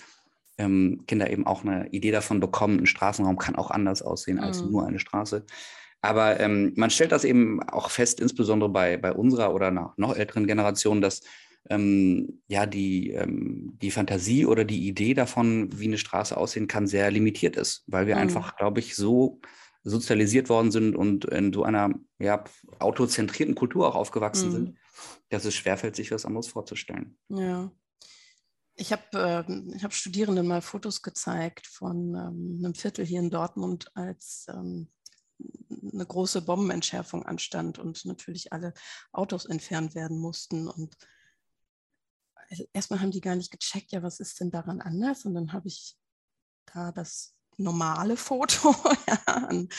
ähm, Kinder eben auch eine Idee davon bekommen, ein Straßenraum kann auch anders aussehen als mhm. nur eine Straße. Aber ähm, man stellt das eben auch fest, insbesondere bei, bei unserer oder noch älteren Generation, dass ähm, ja, die, ähm, die Fantasie oder die Idee davon, wie eine Straße aussehen kann, sehr limitiert ist, weil wir mhm. einfach, glaube ich, so sozialisiert worden sind und in so einer ja, autozentrierten Kultur auch aufgewachsen mhm. sind, dass es schwerfällt, sich was anderes vorzustellen. Ja. Ich habe äh, hab Studierenden mal Fotos gezeigt von ähm, einem Viertel hier in Dortmund, als ähm, eine große Bombenentschärfung anstand und natürlich alle Autos entfernt werden mussten. Und erstmal haben die gar nicht gecheckt, ja, was ist denn daran anders? Und dann habe ich da das normale Foto ja, an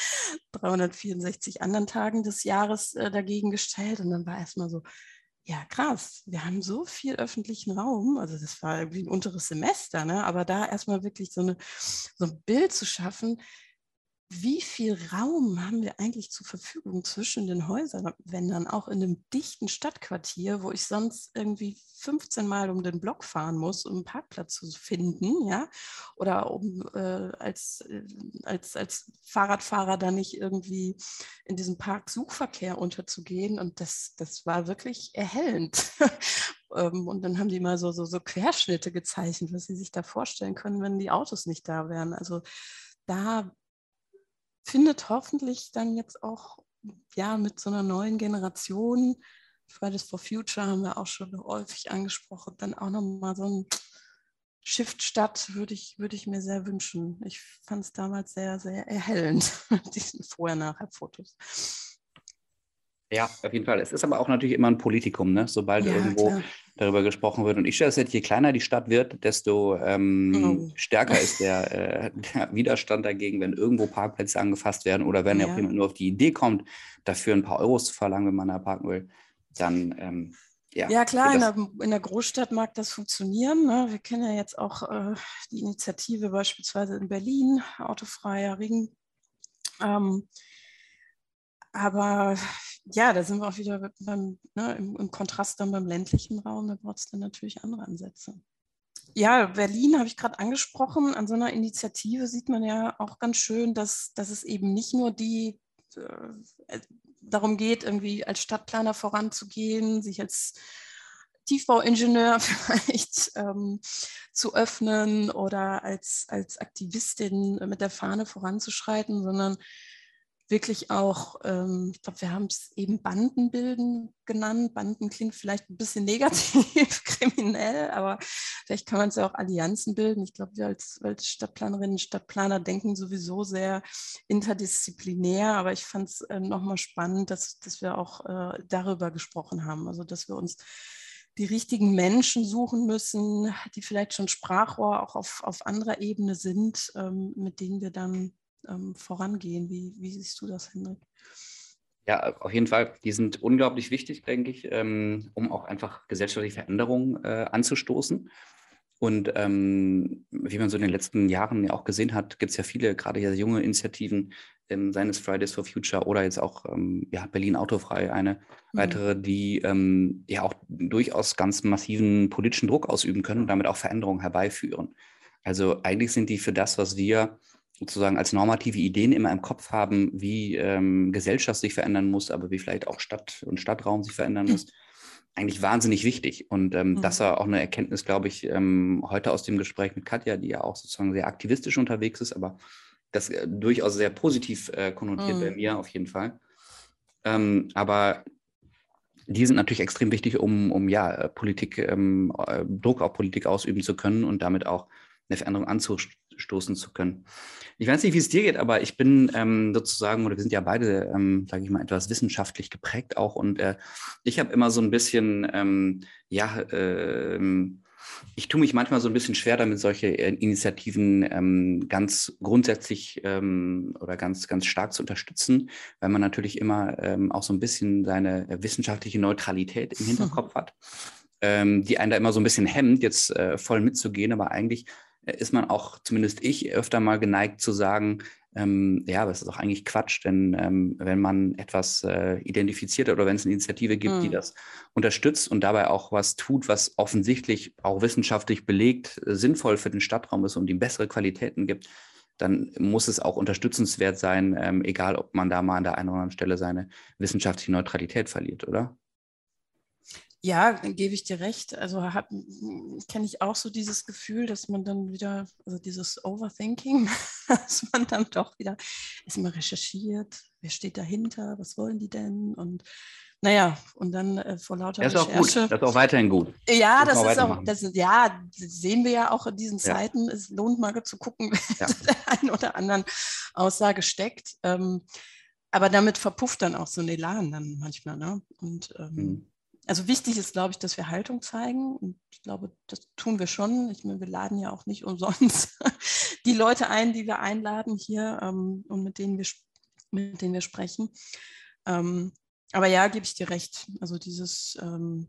364 anderen Tagen des Jahres äh, dagegen gestellt. Und dann war erstmal so, ja, krass, wir haben so viel öffentlichen Raum, also das war irgendwie ein unteres Semester, ne? aber da erstmal wirklich so, eine, so ein Bild zu schaffen, wie viel Raum haben wir eigentlich zur Verfügung zwischen den Häuserwändern, auch in einem dichten Stadtquartier, wo ich sonst irgendwie 15 Mal um den Block fahren muss, um einen Parkplatz zu finden, ja, oder um äh, als, äh, als, als Fahrradfahrer da nicht irgendwie in diesem Parksuchverkehr unterzugehen. Und das, das war wirklich erhellend. Ähm, und dann haben die mal so, so, so Querschnitte gezeichnet, was sie sich da vorstellen können, wenn die Autos nicht da wären. Also da findet hoffentlich dann jetzt auch ja mit so einer neuen Generation, Fridays for Future haben wir auch schon häufig angesprochen, dann auch nochmal so ein Shift statt, würde ich, würde ich mir sehr wünschen. Ich fand es damals sehr, sehr erhellend, diese Vorher-Nachher-Fotos. Ja, auf jeden Fall. Es ist aber auch natürlich immer ein Politikum, ne? sobald ja, irgendwo klar. darüber gesprochen wird. Und ich stelle es jetzt, je kleiner die Stadt wird, desto ähm, oh. stärker ist der, äh, der, Widerstand dagegen, wenn irgendwo Parkplätze angefasst werden oder wenn ja. auch jemand nur auf die Idee kommt, dafür ein paar Euros zu verlangen, wenn man da parken will, dann ähm, ja. Ja, klar, in der, in der, Großstadt mag das funktionieren. Ne? Wir kennen ja jetzt auch äh, die Initiative beispielsweise in Berlin, Autofreier Ring. Ähm, aber ja, da sind wir auch wieder beim, ne, im, im, Kontrast dann beim ländlichen Raum, da braucht es dann natürlich andere Ansätze. Ja, Berlin habe ich gerade angesprochen. An so einer Initiative sieht man ja auch ganz schön, dass, dass es eben nicht nur die äh, darum geht, irgendwie als Stadtplaner voranzugehen, sich als Tiefbauingenieur vielleicht ähm, zu öffnen oder als, als Aktivistin mit der Fahne voranzuschreiten, sondern wirklich auch, ähm, ich glaube, wir haben es eben Bandenbilden genannt. Banden klingt vielleicht ein bisschen negativ, kriminell, aber vielleicht kann man es ja auch Allianzen bilden. Ich glaube, wir als, als Stadtplanerinnen und Stadtplaner denken sowieso sehr interdisziplinär, aber ich fand es äh, nochmal spannend, dass, dass wir auch äh, darüber gesprochen haben. Also, dass wir uns die richtigen Menschen suchen müssen, die vielleicht schon Sprachrohr auch auf, auf anderer Ebene sind, ähm, mit denen wir dann ähm, vorangehen. Wie, wie siehst du das, Hendrik? Ja, auf jeden Fall. Die sind unglaublich wichtig, denke ich, ähm, um auch einfach gesellschaftliche Veränderungen äh, anzustoßen. Und ähm, wie man so in den letzten Jahren ja auch gesehen hat, gibt es ja viele, gerade ja junge Initiativen, ähm, seines Fridays for Future oder jetzt auch ähm, ja, Berlin Autofrei, eine mhm. weitere, die ähm, ja auch durchaus ganz massiven politischen Druck ausüben können und damit auch Veränderungen herbeiführen. Also eigentlich sind die für das, was wir sozusagen als normative Ideen immer im Kopf haben, wie ähm, Gesellschaft sich verändern muss, aber wie vielleicht auch Stadt und Stadtraum sich verändern muss, eigentlich wahnsinnig wichtig. Und ähm, mhm. das war auch eine Erkenntnis, glaube ich, ähm, heute aus dem Gespräch mit Katja, die ja auch sozusagen sehr aktivistisch unterwegs ist, aber das äh, durchaus sehr positiv äh, konnotiert mhm. bei mir auf jeden Fall. Ähm, aber die sind natürlich extrem wichtig, um, um ja, Politik, ähm, äh, Druck auf Politik ausüben zu können und damit auch eine Veränderung anzustoßen zu können. Ich weiß nicht, wie es dir geht, aber ich bin ähm, sozusagen, oder wir sind ja beide, ähm, sage ich mal, etwas wissenschaftlich geprägt auch. Und äh, ich habe immer so ein bisschen, ähm, ja, äh, ich tue mich manchmal so ein bisschen schwer damit, solche äh, Initiativen ähm, ganz grundsätzlich ähm, oder ganz, ganz stark zu unterstützen, weil man natürlich immer ähm, auch so ein bisschen seine wissenschaftliche Neutralität im Hinterkopf hat, ähm, die einen da immer so ein bisschen hemmt, jetzt äh, voll mitzugehen. Aber eigentlich ist man auch, zumindest ich, öfter mal geneigt zu sagen, ähm, ja, aber es ist doch eigentlich Quatsch, denn ähm, wenn man etwas äh, identifiziert oder wenn es eine Initiative gibt, mhm. die das unterstützt und dabei auch was tut, was offensichtlich auch wissenschaftlich belegt äh, sinnvoll für den Stadtraum ist und ihm bessere Qualitäten gibt, dann muss es auch unterstützenswert sein, ähm, egal ob man da mal an der einen oder anderen Stelle seine wissenschaftliche Neutralität verliert, oder? Ja, gebe ich dir recht. Also kenne ich auch so dieses Gefühl, dass man dann wieder, also dieses Overthinking, dass man dann doch wieder erstmal recherchiert, wer steht dahinter, was wollen die denn und naja, und dann äh, vor lauter das ist Recherche. Auch gut. Das ist auch weiterhin gut. Ja, das, das ist auch, das, ja, sehen wir ja auch in diesen Zeiten. Ja. Es lohnt mal zu gucken, wer ja. der einen oder anderen Aussage steckt. Ähm, aber damit verpufft dann auch so ein Elan dann manchmal. Ne? Und ähm, mhm. Also wichtig ist, glaube ich, dass wir Haltung zeigen. Und ich glaube, das tun wir schon. Ich meine, wir laden ja auch nicht umsonst die Leute ein, die wir einladen hier ähm, und mit denen wir, mit denen wir sprechen. Ähm, aber ja, gebe ich dir recht. Also dieses ähm,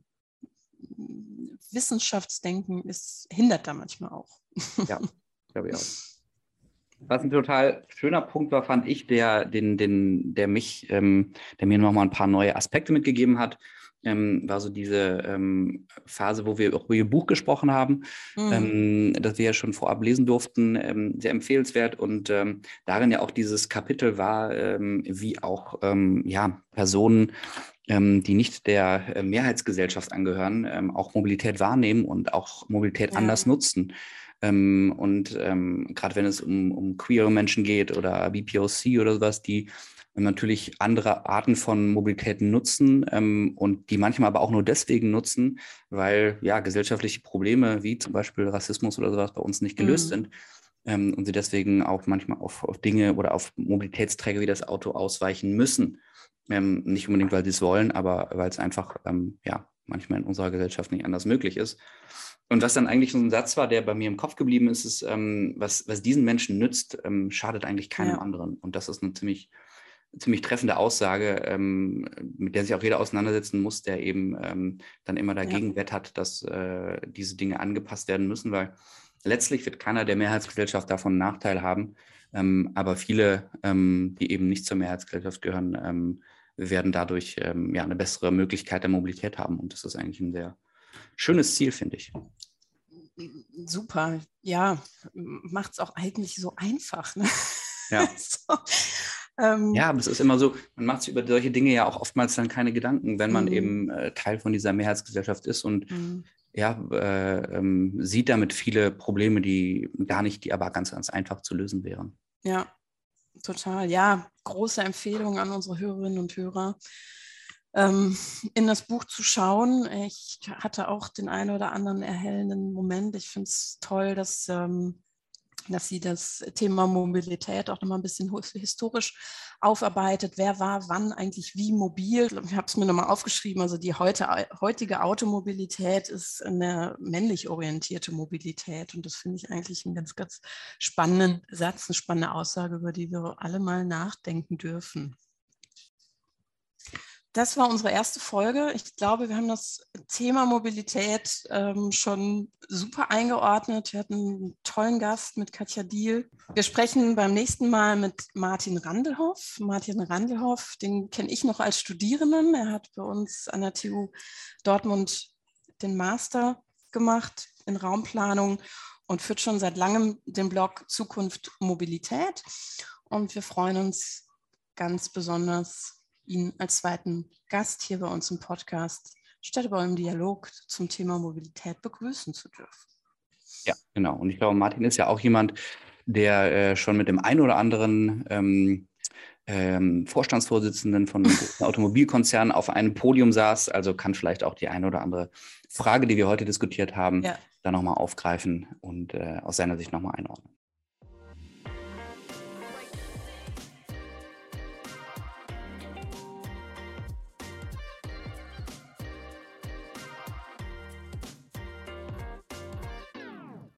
Wissenschaftsdenken ist, hindert da manchmal auch. Ja, glaube ich auch. Was ein total schöner Punkt war, fand ich, der, den, den, der mich, ähm, der mir nochmal ein paar neue Aspekte mitgegeben hat, ähm, war so diese ähm, Phase, wo wir auch über ihr Buch gesprochen haben, mhm. ähm, das wir ja schon vorab lesen durften, ähm, sehr empfehlenswert und ähm, darin ja auch dieses Kapitel war, ähm, wie auch ja, Personen, die nicht der äh, Mehrheitsgesellschaft angehören, auch Mobilität wahrnehmen und auch Mobilität ja. anders nutzen. Und gerade wenn es um, um queere Menschen geht oder BPOC oder sowas, die natürlich andere Arten von Mobilitäten nutzen ähm, und die manchmal aber auch nur deswegen nutzen, weil ja gesellschaftliche Probleme wie zum Beispiel Rassismus oder sowas bei uns nicht gelöst mhm. sind ähm, und sie deswegen auch manchmal auf, auf, Dinge oder auf Mobilitätsträger wie das Auto ausweichen müssen. Ähm, nicht unbedingt, weil sie es wollen, aber weil es einfach ähm, ja manchmal in unserer Gesellschaft nicht anders möglich ist. Und was dann eigentlich so ein Satz war, der bei mir im Kopf geblieben ist, ist, ähm, was, was diesen Menschen nützt, ähm, schadet eigentlich keinem ja. anderen. Und das ist eine ziemlich, ziemlich treffende Aussage, ähm, mit der sich auch jeder auseinandersetzen muss, der eben ähm, dann immer dagegen ja. wettert, dass äh, diese Dinge angepasst werden müssen, weil letztlich wird keiner der Mehrheitsgesellschaft davon einen Nachteil haben. Ähm, aber viele, ähm, die eben nicht zur Mehrheitsgesellschaft gehören, werden dadurch ja, eine bessere Möglichkeit der Mobilität haben. Und das ist eigentlich ein sehr schönes Ziel, finde ich. Super, ja, macht es auch eigentlich so einfach. Ne? Ja. so, ähm, ja, aber es ist immer so, man macht sich über solche Dinge ja auch oftmals dann keine Gedanken, wenn man mhm. eben äh, Teil von dieser Mehrheitsgesellschaft ist und mhm. ja, äh, ähm, sieht damit viele Probleme, die gar nicht, die aber ganz, ganz einfach zu lösen wären. Ja, total. Ja, große Empfehlung an unsere Hörerinnen und Hörer ähm, in das Buch zu schauen. Ich hatte auch den einen oder anderen erhellenden Moment. Ich finde es toll, dass, ähm, dass sie das Thema Mobilität auch nochmal ein bisschen historisch aufarbeitet. Wer war wann eigentlich wie mobil? Ich habe es mir nochmal aufgeschrieben. Also die heute, heutige Automobilität ist eine männlich orientierte Mobilität. Und das finde ich eigentlich einen ganz, ganz spannenden Satz, eine spannende Aussage, über die wir alle mal nachdenken dürfen. Das war unsere erste Folge. Ich glaube, wir haben das Thema Mobilität ähm, schon super eingeordnet. Wir hatten einen tollen Gast mit Katja Diel. Wir sprechen beim nächsten Mal mit Martin Randelhoff. Martin Randelhoff, den kenne ich noch als Studierenden. Er hat bei uns an der TU Dortmund den Master gemacht in Raumplanung und führt schon seit langem den Blog Zukunft Mobilität. Und wir freuen uns ganz besonders ihn als zweiten Gast hier bei uns im Podcast Städtebau im Dialog zum Thema Mobilität begrüßen zu dürfen. Ja, genau. Und ich glaube, Martin ist ja auch jemand, der äh, schon mit dem einen oder anderen ähm, ähm, Vorstandsvorsitzenden von Automobilkonzernen auf einem Podium saß. Also kann vielleicht auch die eine oder andere Frage, die wir heute diskutiert haben, ja. da nochmal aufgreifen und äh, aus seiner Sicht nochmal einordnen.